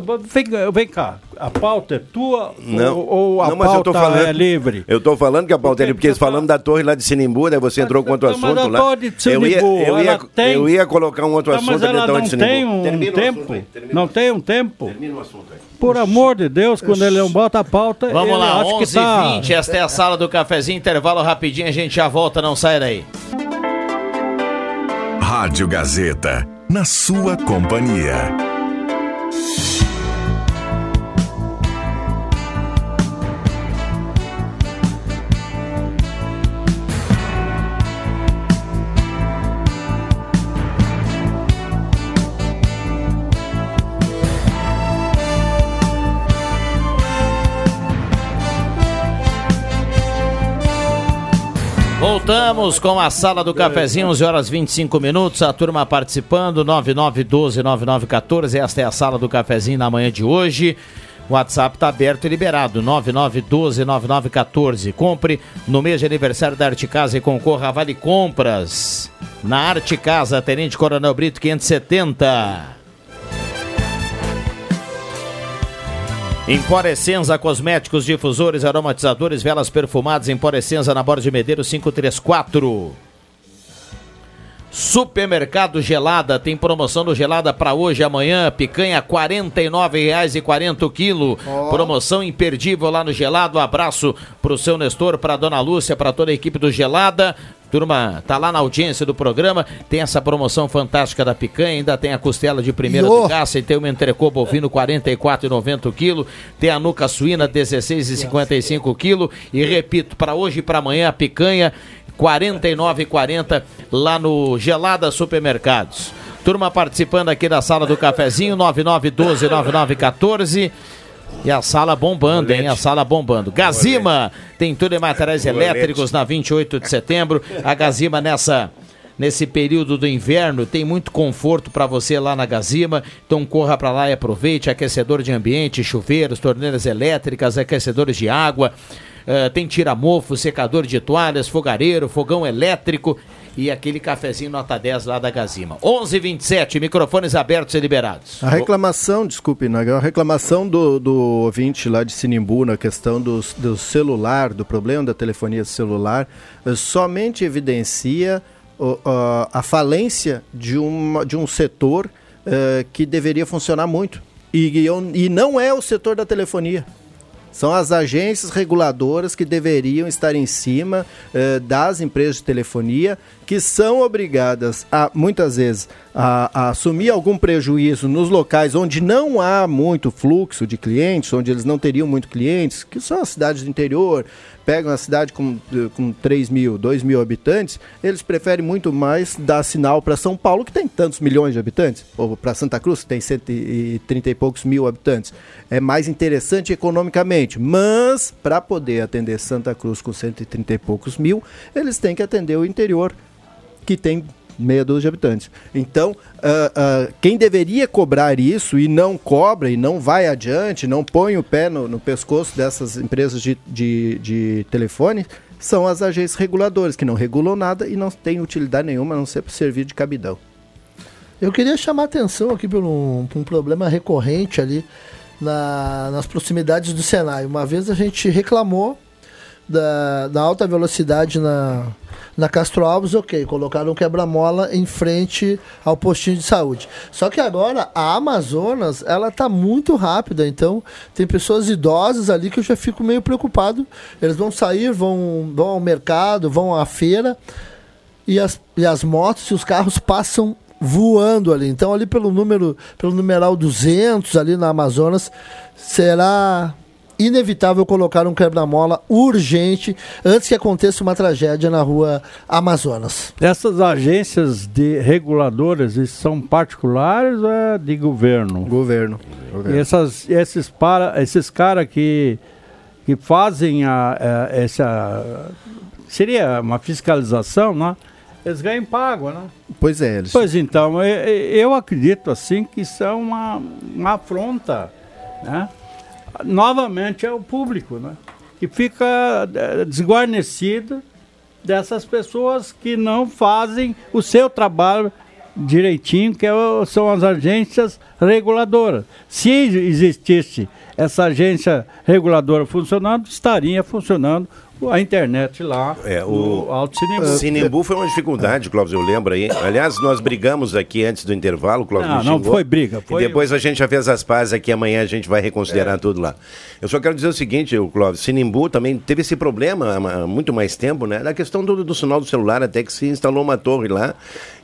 Vem, vem cá, a pauta é tua não, ou, ou a não, pauta falando, é livre? Eu estou falando que a pauta é livre, porque eles falando da torre lá de Sinimbu, né? Você entrou com outro não, assunto lá. eu, ia, eu, ia, tem... eu ia colocar um outro não, assunto mas ela não tem um tempo. Aí, não tem um tempo. Termina o assunto aí. Por amor de Deus, quando ele não bota a pauta, Vamos lá, 11 tá... 20 esta é a sala do cafezinho, intervalo rapidinho, a gente já volta, não sai daí. Rádio Gazeta, na sua companhia. Voltamos com a sala do cafezinho, 11 horas 25 minutos. A turma participando, 9912-9914. Esta é a sala do cafezinho na manhã de hoje. O WhatsApp está aberto e liberado, 9912-9914. Compre no mês de aniversário da Arte Casa e concorra a Vale Compras. Na Arte Casa, Tenente Coronel Brito 570. Emporescenza Cosméticos, Difusores, Aromatizadores, Velas Perfumadas, Emporescenza na Borda de Medeiros 534. Supermercado Gelada tem promoção do Gelada para hoje e amanhã. Picanha R$ 49,40 o quilo. Oh. Promoção imperdível lá no Gelado. Um abraço pro seu Nestor, pra dona Lúcia, para toda a equipe do Gelada. Turma, tá lá na audiência do programa, tem essa promoção fantástica da picanha, ainda tem a costela de primeira do caça e tem o entrecô bovino 44,90 kg, tem a nuca suína 16,55 kg e repito, para hoje e para amanhã a picanha 49,40 lá no Gelada Supermercados. Turma participando aqui da sala do cafezinho 9912 9914 e a sala bombando, hein? A sala bombando. Gazima tem tudo em materiais elétricos na 28 de setembro. A Gazima nessa nesse período do inverno tem muito conforto para você lá na Gazima. Então corra para lá e aproveite aquecedor de ambiente, chuveiros, torneiras elétricas, aquecedores de água. Uh, tem tiramofo, secador de toalhas, fogareiro, fogão elétrico e aquele cafezinho nota 10 lá da Gazima. 11:27 microfones abertos e liberados. A reclamação, desculpe, a reclamação do, do ouvinte lá de Sinimbu na questão do, do celular, do problema da telefonia celular, eh, somente evidencia uh, a falência de, uma, de um setor uh, que deveria funcionar muito. E, e não é o setor da telefonia. São as agências reguladoras que deveriam estar em cima eh, das empresas de telefonia, que são obrigadas a, muitas vezes, a, a, assumir algum prejuízo nos locais onde não há muito fluxo de clientes, onde eles não teriam muito clientes, que são as cidades do interior, pegam a cidade com, com 3 mil, 2 mil habitantes, eles preferem muito mais dar sinal para São Paulo, que tem tantos milhões de habitantes, ou para Santa Cruz, que tem 130 e poucos mil habitantes. É mais interessante economicamente, mas para poder atender Santa Cruz com 130 e poucos mil, eles têm que atender o interior, que tem meia dúzia de habitantes. Então, uh, uh, quem deveria cobrar isso e não cobra e não vai adiante, não põe o pé no, no pescoço dessas empresas de, de, de telefone, são as agências reguladoras, que não regulam nada e não têm utilidade nenhuma a não ser para servir de cabidão. Eu queria chamar atenção aqui por um, um problema recorrente ali na, nas proximidades do Senai. Uma vez a gente reclamou da, da alta velocidade na, na Castro Alves, ok, colocaram um quebra-mola em frente ao postinho de saúde. Só que agora a Amazonas, ela tá muito rápida, então tem pessoas idosas ali que eu já fico meio preocupado. Eles vão sair, vão, vão ao mercado, vão à feira e as, e as motos e os carros passam voando ali. Então ali pelo número, pelo numeral 200 ali na Amazonas, será inevitável colocar um quebra-mola urgente antes que aconteça uma tragédia na rua Amazonas. Essas agências de reguladoras são particulares ou é de governo? Governo. governo. Essas, esses para, esses caras que, que fazem a, a, essa. Seria uma fiscalização, né? Eles ganham pago, né? Pois é. Eles... Pois então, eu, eu acredito assim que isso é uma, uma afronta, né? Novamente é o público, né? Que fica é, desguarnecido dessas pessoas que não fazem o seu trabalho direitinho, que é são as agências reguladoras. Se existisse essa agência reguladora funcionando, estaria funcionando a internet lá é, o Alto Sinimbu. Sinimbu foi uma dificuldade, Clóvis, eu lembro aí. Aliás, nós brigamos aqui antes do intervalo, Clóvis Não, não foi briga. Foi... E depois a gente já fez as pazes aqui, amanhã a gente vai reconsiderar é. tudo lá. Eu só quero dizer o seguinte, Clóvis, Sinimbu também teve esse problema há muito mais tempo, né? Na questão do, do sinal do celular, até que se instalou uma torre lá.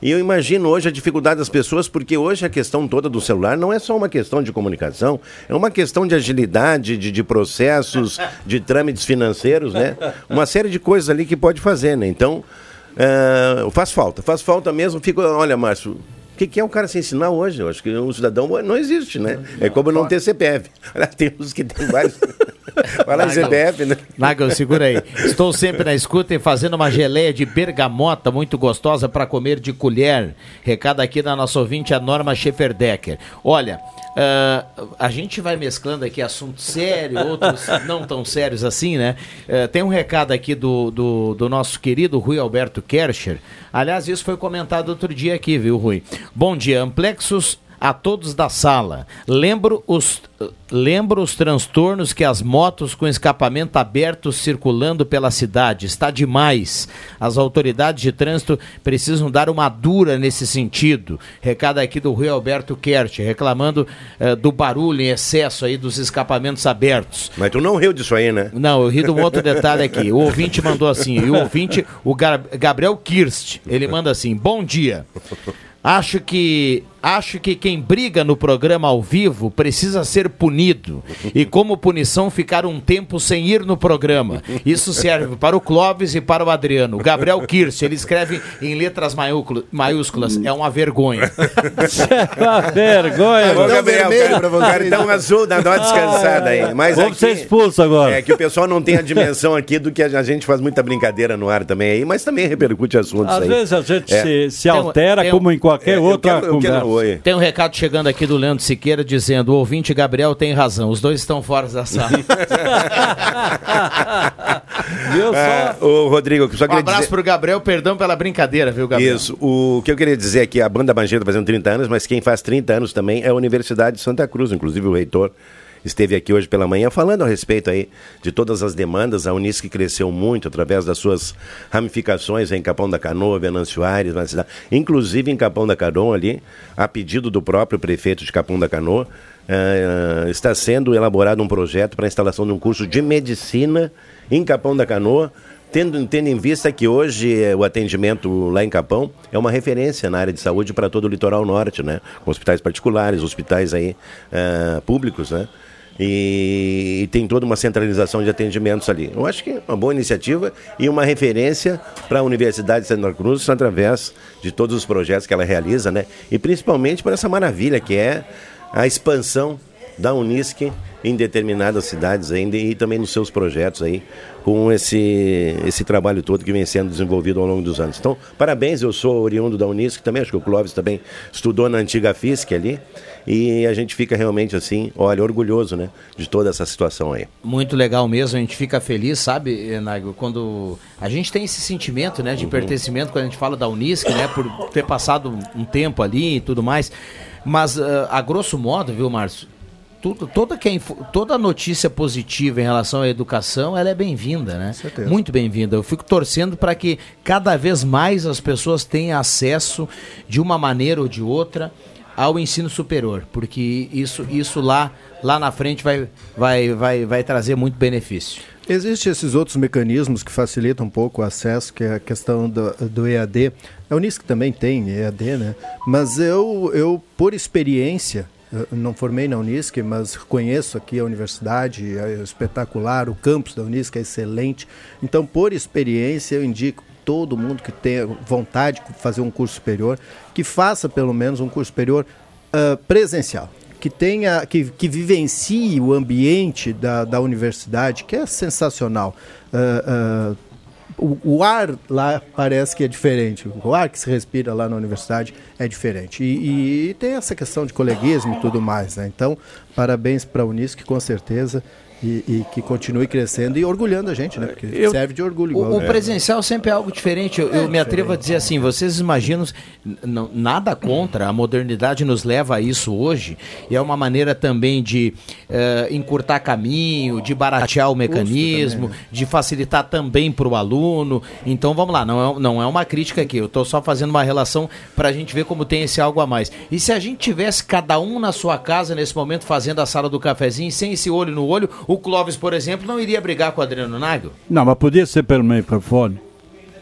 E eu imagino hoje a dificuldade das pessoas, porque hoje a questão toda do celular não é só uma questão de comunicação, é uma questão de agilidade, de, de processos, de trâmites financeiros, né? uma série de coisas ali que pode fazer, né? Então, uh, faz falta, faz falta mesmo. Fico, olha, Márcio, que, que, é um cara se ensinar hoje? Eu acho que um cidadão não existe, né? É como não ter CPF. Tem uns que tem vários. Fala em CBF, né? Nagel, segura aí. Estou sempre na escuta e fazendo uma geleia de bergamota muito gostosa para comer de colher. Recado aqui da nossa ouvinte, a Norma Schefferdecker. Olha, uh, a gente vai mesclando aqui assuntos sérios, outros não tão sérios assim, né? Uh, tem um recado aqui do, do, do nosso querido Rui Alberto Kercher. Aliás, isso foi comentado outro dia aqui, viu, Rui? Bom dia, Amplexos a todos da sala. Lembro os, lembro os transtornos que as motos com escapamento aberto circulando pela cidade. Está demais. As autoridades de trânsito precisam dar uma dura nesse sentido. Recado aqui do Rui Alberto Kert, reclamando uh, do barulho em excesso aí dos escapamentos abertos. Mas tu não riu disso aí, né? Não, eu ri de um outro detalhe aqui. O ouvinte mandou assim, e o ouvinte, o Gabriel Kirst, ele manda assim, bom dia. Acho que acho que quem briga no programa ao vivo precisa ser punido e como punição ficar um tempo sem ir no programa. Isso serve para o Clóvis e para o Adriano. O Gabriel Kirsch, ele escreve em letras maiúsculas. É uma vergonha. é uma vergonha. Ô, Gabriel, então azul, dá uma descansada aí. Mas Vamos aqui, ser expulso agora. É que o pessoal não tem a dimensão aqui do que a gente faz muita brincadeira no ar também aí, mas também repercute assuntos Às aí. Às vezes a gente é. se, se altera tem, como em qualquer é, outra eu quero, eu quero Oi. Tem um recado chegando aqui do Leandro Siqueira dizendo: o ouvinte Gabriel tem razão, os dois estão fora da sala. viu só? O Rodrigo, só um abraço dizer... pro Gabriel, perdão pela brincadeira, viu, Gabriel? Isso. O que eu queria dizer é que a banda Bangeira está fazendo 30 anos, mas quem faz 30 anos também é a Universidade de Santa Cruz, inclusive o reitor esteve aqui hoje pela manhã falando a respeito aí de todas as demandas. A Unisc cresceu muito através das suas ramificações em Capão da Canoa, Venâncio Aires, na cidade. inclusive em Capão da Canoa ali, a pedido do próprio prefeito de Capão da Canoa, uh, está sendo elaborado um projeto para a instalação de um curso de medicina em Capão da Canoa, tendo, tendo em vista que hoje eh, o atendimento lá em Capão é uma referência na área de saúde para todo o litoral norte, né? Hospitais particulares, hospitais aí uh, públicos, né? e, e, tem toda uma centralização de atendimentos ali. Eu acho que é uma boa iniciativa e uma referência para a Universidade de Santa Cruz através de todos os projetos que ela realiza, né? E principalmente por essa maravilha que é a expansão da Unisc em determinadas cidades ainda e também nos seus projetos aí com esse, esse trabalho todo que vem sendo desenvolvido ao longo dos anos. Então, parabéns, eu sou oriundo da Unisc também, acho que o Clóvis também estudou na antiga FISC ali e a gente fica realmente assim, olha, orgulhoso, né, de toda essa situação aí. Muito legal mesmo, a gente fica feliz, sabe, Nago, quando a gente tem esse sentimento, né, de uhum. pertencimento quando a gente fala da Unisc, né, por ter passado um tempo ali e tudo mais. Mas, uh, a grosso modo, viu, Márcio, tudo, toda, que toda notícia positiva em relação à educação, ela é bem-vinda, né? Certeza. Muito bem-vinda. Eu fico torcendo para que cada vez mais as pessoas tenham acesso, de uma maneira ou de outra, ao ensino superior, porque isso, isso lá, lá na frente vai, vai, vai, vai trazer muito benefício. Existem esses outros mecanismos que facilitam um pouco o acesso, que é a questão do, do EAD. A Unisc também tem EAD, né? Mas eu, eu por experiência, não formei na Unisc, mas conheço aqui a universidade, é espetacular, o campus da Unisc é excelente. Então, por experiência, eu indico todo mundo que tenha vontade de fazer um curso superior, que faça pelo menos um curso superior uh, presencial. Que tenha, que, que vivencie o ambiente da, da universidade, que é sensacional. Uh, uh, o, o, ar lá parece que é diferente. O ar que se respira lá na universidade é diferente. E, e tem essa questão de coleguismo e tudo mais. Né? Então, parabéns para a Unisc, com certeza e, e, que continue crescendo e orgulhando a gente, né? Porque eu, serve de orgulho. Igual, o, o presencial sempre é algo diferente. Eu, é eu me atrevo a dizer assim: vocês imaginam, nada contra, a modernidade nos leva a isso hoje, e é uma maneira também de uh, encurtar caminho, de baratear o mecanismo, também, né? de facilitar também para o aluno. Então vamos lá, não é, não é uma crítica aqui, eu estou só fazendo uma relação para a gente ver como tem esse algo a mais. E se a gente tivesse cada um na sua casa nesse momento fazendo a sala do cafezinho, sem esse olho no olho, o Clóvis, por exemplo, não iria brigar com o Adriano Nagel? Não, mas podia ser pelo microfone.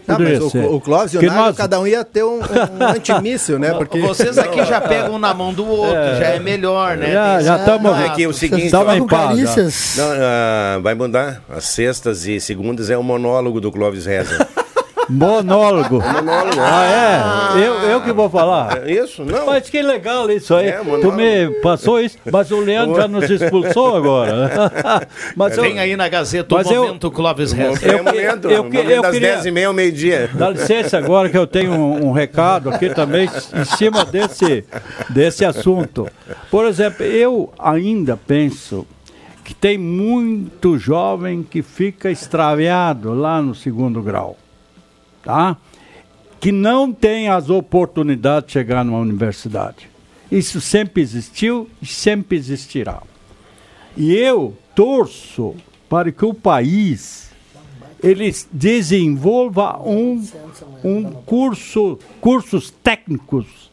Não, mas o, o Clóvis e o Nagel, nós... cada um ia ter um, um antimíssil, né? Porque... Vocês aqui já pegam um na mão do outro, é, já é melhor, né? Já, já estamos ah, aqui o seguinte, ó, em paz, não, uh, vai mudar. As sextas e segundas é o monólogo do Clóvis Reza. Monólogo. Monólogo. Ah, é? Eu, eu que vou falar? É Isso? Não. Mas que legal isso aí. É, tu me passou isso, mas o Leandro já nos expulsou agora. mas eu, Vem aí na Gazeta o Mas eu- momento Clóvis Resta. É Eu o momento, eu o momento eu das queria- 10 e meia ao meio-dia. Dá licença agora que eu tenho um, um recado aqui também em cima desse, desse assunto. Por exemplo, eu ainda penso que tem muito jovem que fica extraviado lá no segundo grau, tá? Que não tem as oportunidades de chegar numa universidade. Isso sempre existiu e sempre existirá. E eu torço para que o país ele desenvolva um, um curso, cursos técnicos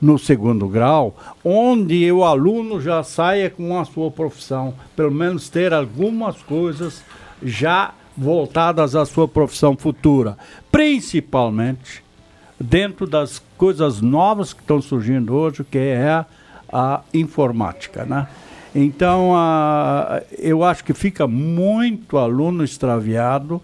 no segundo grau, onde o aluno já saia com a sua profissão, pelo menos ter algumas coisas já voltadas à sua profissão futura, principalmente dentro das coisas novas que estão surgindo hoje, que é a, informática, né? Então, a, eu acho que fica muito aluno extraviado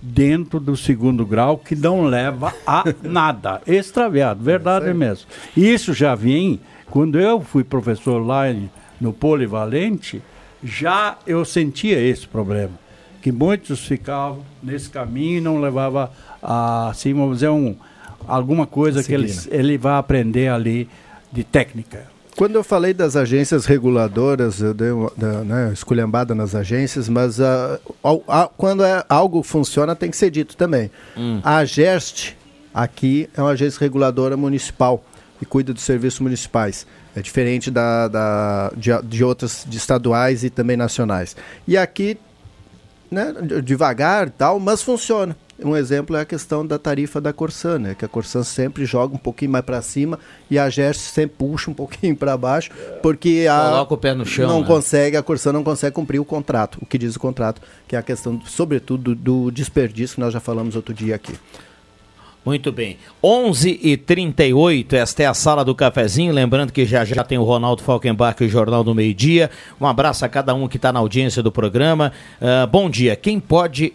dentro do segundo grau que não leva a nada. Extraviado, verdade mesmo. Isso já vim, quando eu fui professor lá em- no Polivalente, já eu sentia esse problema. Que muitos ficavam nesse caminho e não levava a, assim, vamos dizer, um, alguma coisa que ele, ele vai aprender ali de técnica. Quando eu falei das agências reguladoras, eu dei uma da, né, esculhambada nas agências, mas ao- a- quando é- algo funciona tem que ser dito também. A AGERST aqui é uma agência reguladora municipal e cuida dos serviços municipais. É diferente da, da- de, de outras de estaduais e também nacionais. E aqui né, de- devagar e tal, mas funciona. Um exemplo é a questão da tarifa da Corsan, né, que a Corsan sempre joga um pouquinho mais para cima e a Gerst sempre puxa um pouquinho para baixo, porque a Coloca o pé no chão, não né? consegue, a Corsan não consegue cumprir o contrato, o que diz o contrato, que é a questão, sobretudo, do desperdício que nós já falamos outro dia aqui. Muito bem. 11 e 38 esta é a sala do cafezinho. Lembrando que já já tem o Ronaldo Falkenbach e o Jornal do Meio Dia. Um abraço a cada um que está na audiência do programa. Ah, bom dia. Quem pode.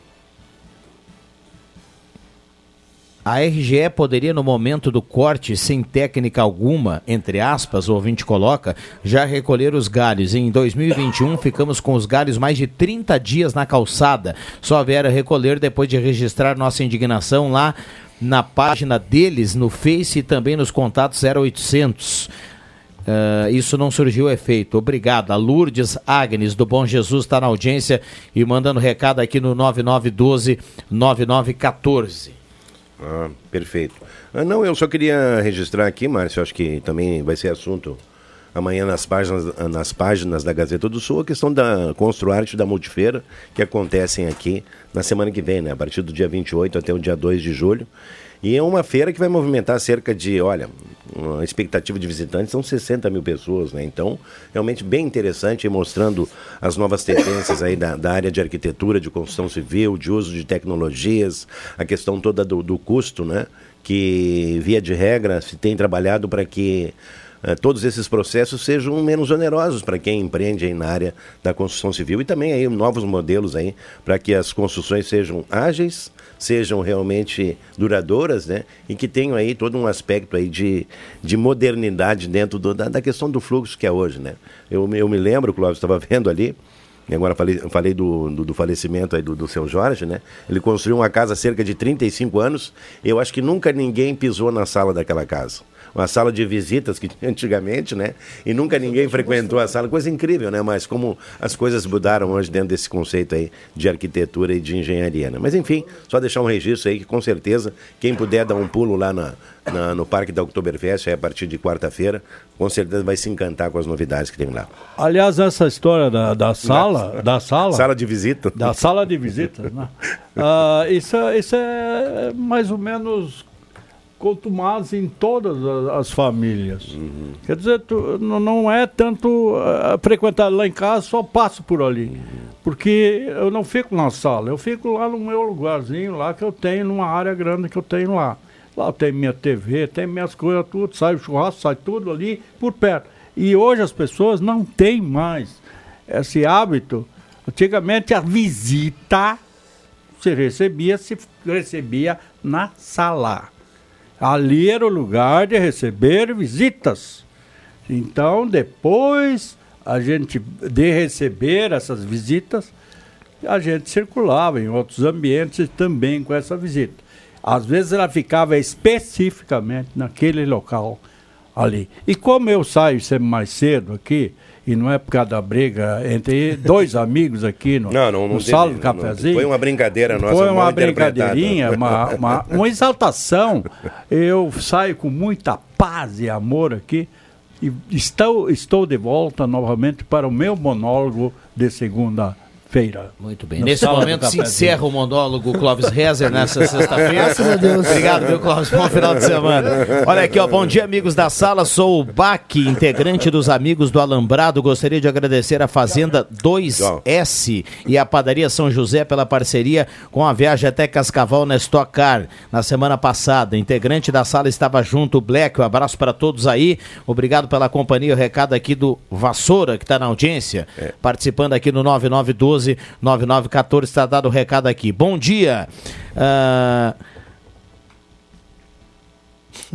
A RGE poderia, no momento do corte, sem técnica alguma, entre aspas, o ouvinte coloca, já recolher os galhos. Em 2021, ficamos com os galhos mais de 30 dias na calçada. Só vieram recolher depois de registrar nossa indignação lá na página deles, no Face e também nos contatos 0800. Ah, isso não surgiu efeito. Obrigado. A Lourdes Agnes, do Bom Jesus, está na audiência e mandando recado aqui no 9912-9914. Ah, perfeito. Ah, não, eu só queria registrar aqui, Márcio, acho que também vai ser assunto amanhã nas páginas, nas páginas da Gazeta do Sul, a questão da Construarte da Multifeira, que acontecem aqui na semana que vem, né? A partir do dia 28 até o dia 2 de julho. E é uma feira que vai movimentar cerca de, olha, uma expectativa de visitantes são 60 mil pessoas, né? Então, realmente bem interessante, mostrando as novas tendências aí da, da área de arquitetura, de construção civil, de uso de tecnologias, a questão toda do, do custo, né? Que, via de regra, se tem trabalhado para que eh, todos esses processos sejam menos onerosos para quem empreende aí na área da construção civil e também aí novos modelos aí para que as construções sejam ágeis, sejam realmente duradouras, né? E que tenham aí todo um aspecto aí de, de modernidade dentro do- da, da questão do fluxo que é hoje, né? Eu, eu me lembro, o Clóvis estava vendo ali, agora falei, falei do, do, do falecimento aí do, do seu Jorge, né? Ele construiu uma casa há cerca de 35 anos. Eu acho que nunca ninguém pisou na sala daquela casa. Uma sala de visitas que tinha antigamente, né? E nunca ninguém frequentou a sala. Coisa incrível, né? Mas como as coisas mudaram hoje dentro desse conceito aí de arquitetura e de engenharia, né? Mas enfim, só deixar um registro aí que com certeza quem puder dar um pulo lá na, na- no Parque da Oktoberfest aí a partir de quarta-feira, com certeza vai se encantar com as novidades que tem lá. Aliás, essa história da, da sala, da sala, Sala de visita. da sala de visitas, né? Ah, isso, é- isso é mais ou menos contumaz em todas as famílias. Quer dizer, tu, não- é tanto ah, frequentar lá em casa, só passo por ali. Porque eu não fico na sala, eu fico lá no meu lugarzinho lá que eu tenho, numa área grande que eu tenho lá. Lá eu tenho minha TV, tem minhas coisas, tudo, sai o churrasco, sai tudo ali por perto. E hoje as pessoas não têm mais esse hábito. Antigamente a visita se recebia, se recebia na sala. Ali era o lugar de receber visitas. Então, depois a gente de receber essas visitas, a gente circulava em outros ambientes também com essa visita. Às vezes ela ficava especificamente naquele local ali. E como eu saio sempre mais cedo aqui, e não é por causa da briga entre dois amigos aqui no, não, não, não no sala do cafezinho. Foi uma brincadeira nossa. Foi uma brincadeirinha, uma, uma, uma exaltação. Eu saio com muita paz e amor aqui. E estou, estou de volta novamente para o meu monólogo de segunda feira. Muito bem. Nesse momento se encerra o monólogo Clóvis Rezer nessa sexta-feira. Graças a Deus. Obrigado, meu Clóvis. Bom final de semana. Olha aqui, ó. Bom dia, amigos da sala. Sou o Bac, integrante dos Amigos do Alambrado. Gostaria de agradecer a Fazenda 2S e a Padaria São José pela parceria com a viagem até Cascaval na Stock Car na semana passada. Integrante da sala estava junto, o Black. Um abraço para todos aí. Obrigado pela companhia. O recado aqui do Vassoura, que está na audiência, é. participando aqui no 9912 12 9914. Está dado o recado aqui. Bom dia. Uh,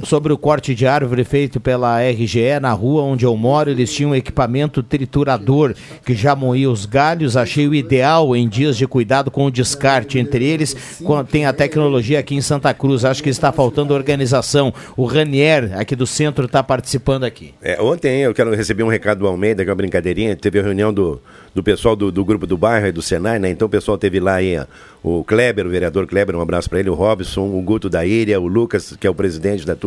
sobre o corte de árvore feito pela RGE na rua onde eu moro, eles tinham um equipamento triturador que já moía os galhos. Achei o ideal em dias de cuidado com o descarte. Entre eles, tem a tecnologia aqui em Santa Cruz. Acho que está faltando organização. O Ranier, aqui do centro, está participando aqui. É, ontem eu quero receber um recado do Almeida, que é uma brincadeirinha. Teve a reunião do, do pessoal do, do grupo do bairro e do Senai, né? Então o pessoal teve lá aí o Kleber, o vereador Kleber, um abraço para ele, o Robson, o Guto da Ilha, o Lucas, que é o presidente da turma,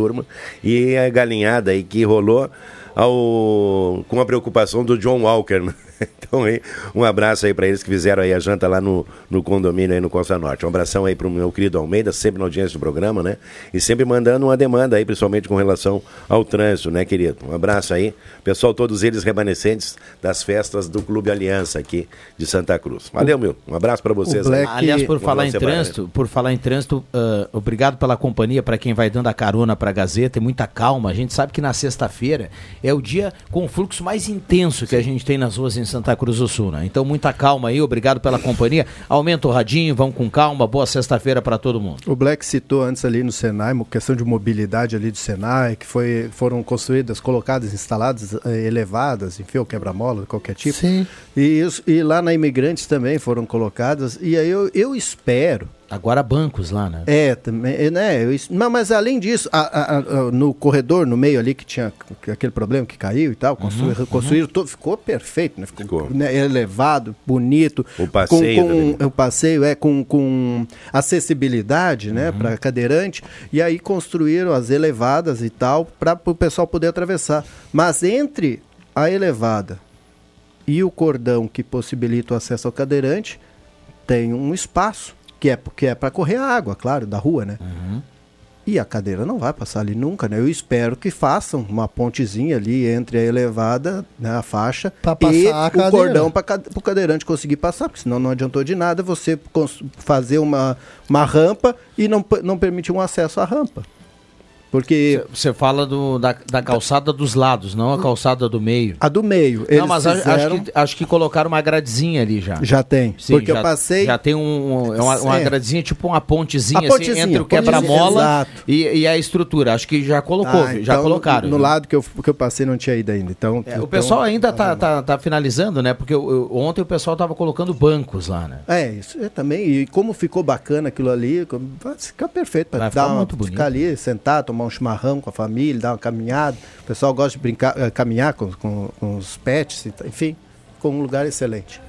e a galinhada aí que rolou ao, com a preocupação do John Walker, né? Então, aí, um abraço aí para eles que fizeram aí a janta lá no, no condomínio aí no Costa Norte. Um abração aí para o meu querido Almeida, sempre na audiência do programa, né? E sempre mandando uma demanda aí, principalmente com relação ao trânsito, né, querido? Um abraço aí. Pessoal, todos eles remanescentes das festas do Clube Aliança aqui de Santa Cruz. Valeu, meu. Um abraço para vocês. Black... Aliás, por falar em trânsito, por falar em trânsito, uh, obrigado pela companhia para quem vai dando a carona para a Gazeta e muita calma. A gente sabe que na sexta-feira é o dia com o fluxo mais intenso que a gente tem nas ruas em Santa Cruz do Sul, né? Então muita calma aí, obrigado pela companhia. Aumenta o radinho, vão com calma. Boa sexta-feira para todo mundo. O Black citou antes ali no Senai, uma questão de mobilidade ali do Senai, que foi, foram construídas, colocadas, instaladas, eh, elevadas, enfim, quebra-mola, qualquer tipo. Sim. E, e lá na Imigrantes também foram colocadas. E aí eu, eu espero Agora bancos lá, né? É, também, é, né? Mas, mas além disso, a, a, a, no corredor, no meio ali que tinha aquele problema que caiu e tal, construir, uhum, construíram, uhum. Todo, ficou perfeito, né? Ficou, ficou. Né, elevado, bonito. O passeio. Com, com o passeio, é, com, com acessibilidade, né? Uhum. Para cadeirante. E aí construíram as elevadas e tal, para o pessoal poder atravessar. Mas entre a elevada e o cordão que possibilita o acesso ao cadeirante, tem um espaço que é porque é para correr a água, claro, da rua, né? Uhum. E a cadeira não vai passar ali nunca, né? Eu espero que façam uma pontezinha ali entre a elevada, né, a faixa, e o cordão para o cadeirante conseguir passar, porque senão não adiantou de nada você fazer uma, uma rampa e não, não permitir um acesso à rampa. Porque. Você fala do, da, da calçada dos lados, não a calçada do meio. A do meio. Não, mas fizeram... acho, que, acho que colocaram uma gradezinha ali já. Já tem. Sim, porque já, eu passei. Já tem um, é uma, uma é. gradezinha, tipo uma pontezinha, assim, pontezinha assim, entre o quebra-mola e, e, a estrutura. Acho que já colocou, ah, já então, colocaram. No, no lado que eu, que eu passei não tinha ido ainda. Então, é, então o pessoal ainda tá, tá, tá, finalizando, né? Porque eu, eu, ontem o pessoal tava colocando bancos lá, né? É, isso é, também. E como ficou bacana aquilo ali, vai ficar perfeito. Para dar uma, ficar ali, sentar, tomar um chimarrão com a família, dar uma caminhada. O pessoal gosta de brincar, uh, caminhar com, com, com, os pets, enfim, com um lugar excelente.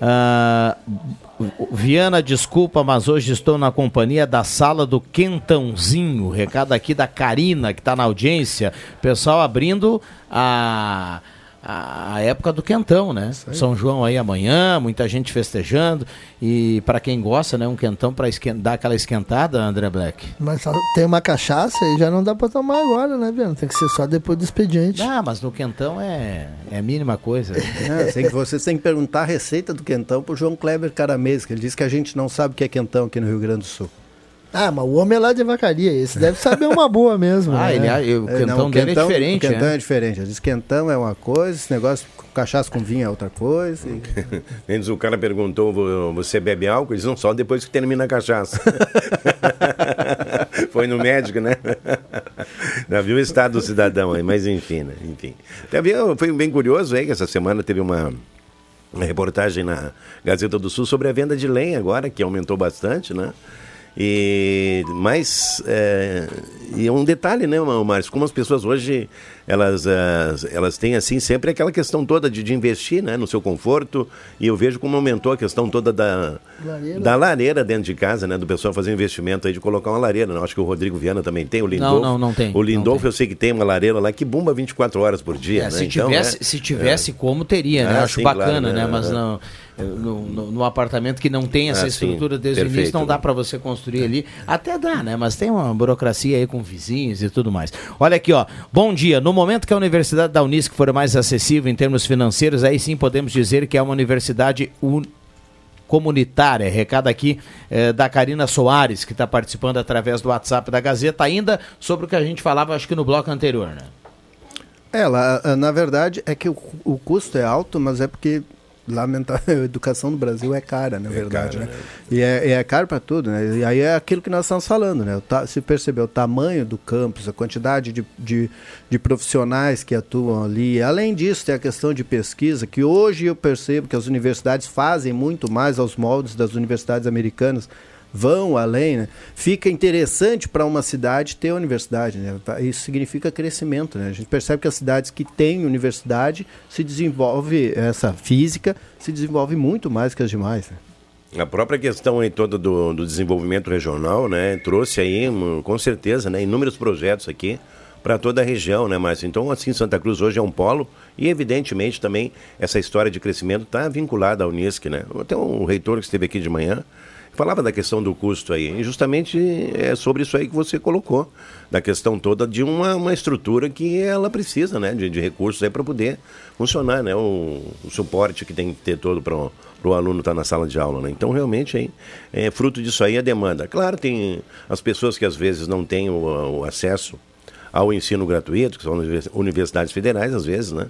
Uh, Viana, desculpa, mas hoje estou na companhia da sala do Quentãozinho. Recado aqui da Karina, que está na audiência. Pessoal abrindo a a, época do quentão, né? São João aí amanhã, muita gente festejando e para quem gosta, né, um quentão para dar aquela esquentada, André Black. Mas tem uma cachaça e já não dá para tomar agora, né, Viana? Tem que ser só depois do expediente. Ah, mas no quentão é, é a mínima coisa. é, tem que, você tem que perguntar a receita do quentão pro João Kleber Caramês, que ele disse que a gente não sabe o que é quentão aqui no Rio Grande do Sul. Ah, mas o homem é lá de vacaria, esse deve saber uma boa mesmo. ah, né? ele, ah, o É, cantão não, o dele quentão- é diferente, O quentão né? é diferente. Diz quentão é uma coisa, esse negócio com cachaça com vinho é outra coisa. e- Antes o cara perguntou, "Vo- você bebe álcool? Eles não só depois que termina a cachaça. Foi no médico, né? Já viu o estado do cidadão aí, mas enfim, né? Enfim. Também foi bem curioso aí que essa semana teve uma, uma reportagem na Gazeta do Sul sobre a venda de lenha agora, que aumentou bastante, né? E mas é, e é um detalhe, né, Márcio? Como as pessoas hoje elas, ah, elas têm assim sempre aquela questão toda de, de investir, né, no seu conforto. E eu vejo como aumentou a questão toda da Lareira. da lareira dentro de casa, né, do pessoal fazer investimento aí de colocar uma lareira. Né? Acho que o Rodrigo Viana também tem, o Lindolfo. não, não tem, O não Lindolfo tem. eu sei que tem uma lareira lá que bomba 24 horas por dia, É, né? se, Então, tivesse, né, se tivesse como, teria, né? Ah, Acho sim, bacana, claro, né? né? Mas não, no, no- no apartamento que não tem essa Ah, sim, estrutura desde o início, não dá né? para você construir ali. Até dá, né? Mas tem uma burocracia aí com vizinhos e tudo mais. Olha aqui, ó. Bom dia. No momento que a Universidade da Unisc for mais acessível em termos financeiros, aí sim podemos dizer que é uma universidade un- comunitária. Recado aqui eh, da Karina Soares, que está participando através do WhatsApp da Gazeta, ainda sobre o que a gente falava, acho que no bloco anterior, né? Ela, ah, na verdade, é que o, o custo é alto, mas é porque, lamentável, a educação no Brasil é cara, na verdade. cara, né? né? E é, é caro para tudo, né? E aí é aquilo que nós estamos falando, né? Se perceber o tamanho do campus, a quantidade de, de, de profissionais que atuam ali. Além disso, tem a questão de pesquisa, que hoje eu percebo que as universidades fazem muito mais aos moldes das universidades americanas vão além, né? fica interessante para uma cidade ter universidade. Né? Isso significa crescimento. Né? A gente percebe que as cidades que têm universidade se desenvolve essa física, se desenvolve muito mais que as demais. Né? A própria questão aí toda do, do desenvolvimento regional, né, trouxe aí, hum, com certeza, né, inúmeros projetos aqui para toda a região, né, Márcio? Então, assim, Santa Cruz hoje é um polo e, evidentemente, também essa história de crescimento está vinculada à Unisc, né? Até um reitor que esteve aqui de manhã falava da questão do custo aí, e justamente é sobre isso aí que você colocou, da questão toda de uma, uma estrutura que ela precisa, né, de, de recursos aí para poder funcionar, né, o, o suporte que tem que ter todo para o aluno estar na sala de aula, né? Então, realmente, aí, é fruto disso aí a demanda. Claro, tem as pessoas que às vezes não têm o, o acesso ao ensino gratuito, que são univers- universidades federais, às vezes, né?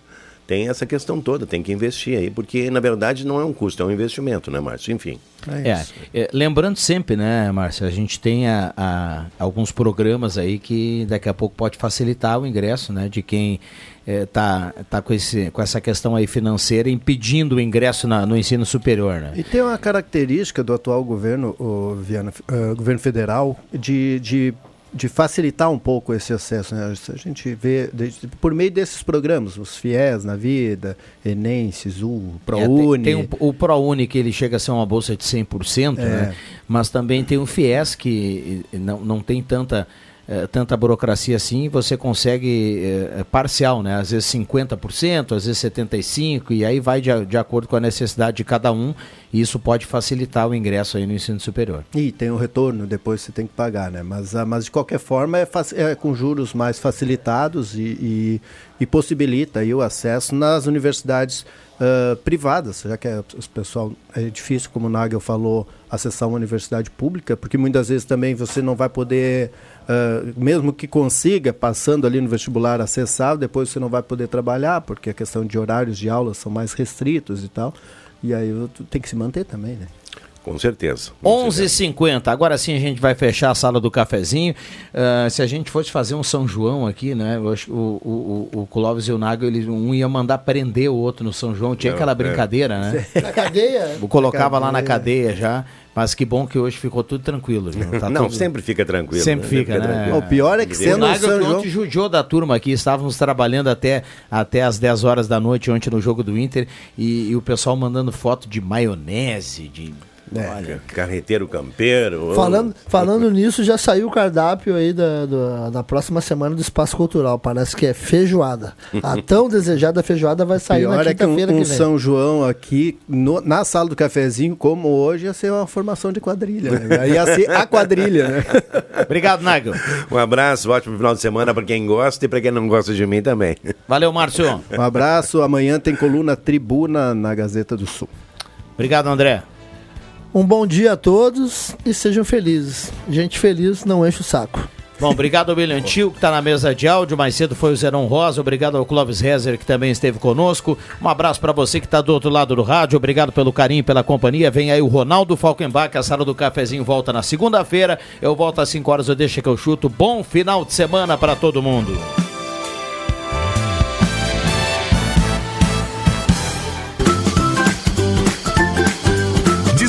Tem essa questão toda, tem que investir aí, porque na verdade não é um custo, é um investimento, né, Márcio? Enfim. É, é, lembrando sempre, né, Márcia, a gente tem a- a- alguns programas aí que daqui a pouco pode facilitar o ingresso, né, de quem está tá com, esse, com essa questão aí financeira impedindo o ingresso na- no ensino superior, né? E tem uma característica do atual governo, o Viana, eh, governo federal, de, de, de facilitar um pouco esse acesso. Né? A gente vê desde- por meio desses programas, os FIES na vida, Enem, SISU, É, ProUni. tem, tem o, o ProUni que ele chega a ser uma bolsa de 100%, É. né? mas também tem o FIES que não, não tem tanta, eh, tanta burocracia assim, você consegue eh, parcial, né? às vezes 50%, às vezes 75%, e aí vai de, de acordo com a necessidade de cada um, e isso pode facilitar o ingresso aí no ensino superior. E tem o retorno, depois você tem que pagar, né? Mas, ah, mas de qualquer forma é, é com juros mais facilitados e, e, e possibilita o acesso nas universidades privadas, já que é, os pessoal é difícil, como o Nagel falou, acessar uma universidade pública, porque muitas vezes também você não vai poder, ah, mesmo que consiga, passando ali no vestibular, acessar, depois você não vai poder trabalhar, porque a questão de horários de aula são mais restritos e tal. E aí tem que se manter também, né? Com certeza. com 11h50, agora sim a gente vai fechar a sala do cafezinho. Ah, se a gente fosse fazer um São João aqui, né? eu acho O, o, o, o Clóvis e o Nago, eles, um ia mandar prender o outro no São João. Tinha Não, aquela é. brincadeira, né? Na cadeia? Eu colocava lá na cadeia já. Mas que bom que hoje ficou tudo tranquilo. viu? Tá Não, tudo- sempre fica tranquilo. Sempre fica, né? tranquilo. O pior é que O sendo o São João... ontem judiou da turma aqui, estávamos trabalhando até, até as 10 horas da noite ontem no jogo do Inter e, e o pessoal mandando foto de maionese, de... Olha, Carreteiro campeiro. Falando, falando nisso, já saiu o cardápio aí da, do- da próxima semana do Espaço Cultural. Parece que é feijoada. A tão desejada feijoada vai sair na Pior é que um, quinta-feira um que vem. São João aqui, no- na sala do cafezinho, como hoje, ia ser uma formação de quadrilha. Né? Ia ser a quadrilha, né? Obrigado, Nagel. Um abraço, ótimo final de semana para quem gosta e para quem não gosta de mim também. Valeu, Márcio. Um abraço. Amanhã tem coluna Tribuna na Gazeta do Sul. Obrigado, André. Um bom dia a todos e sejam felizes. Gente feliz não enche o saco. Bom, obrigado ao William Tio, que está na mesa de áudio. Mais cedo foi o Zeron Rosa. Obrigado ao Clóvis Rezer, que também esteve conosco. Um abraço para você que está do outro lado do rádio. Obrigado pelo carinho, pela companhia. Vem aí o Ronaldo Falkenbach. A sala do cafezinho volta na segunda-feira. Eu volto às 5 horas. Eu deixo que eu chuto. Bom final de semana para todo mundo.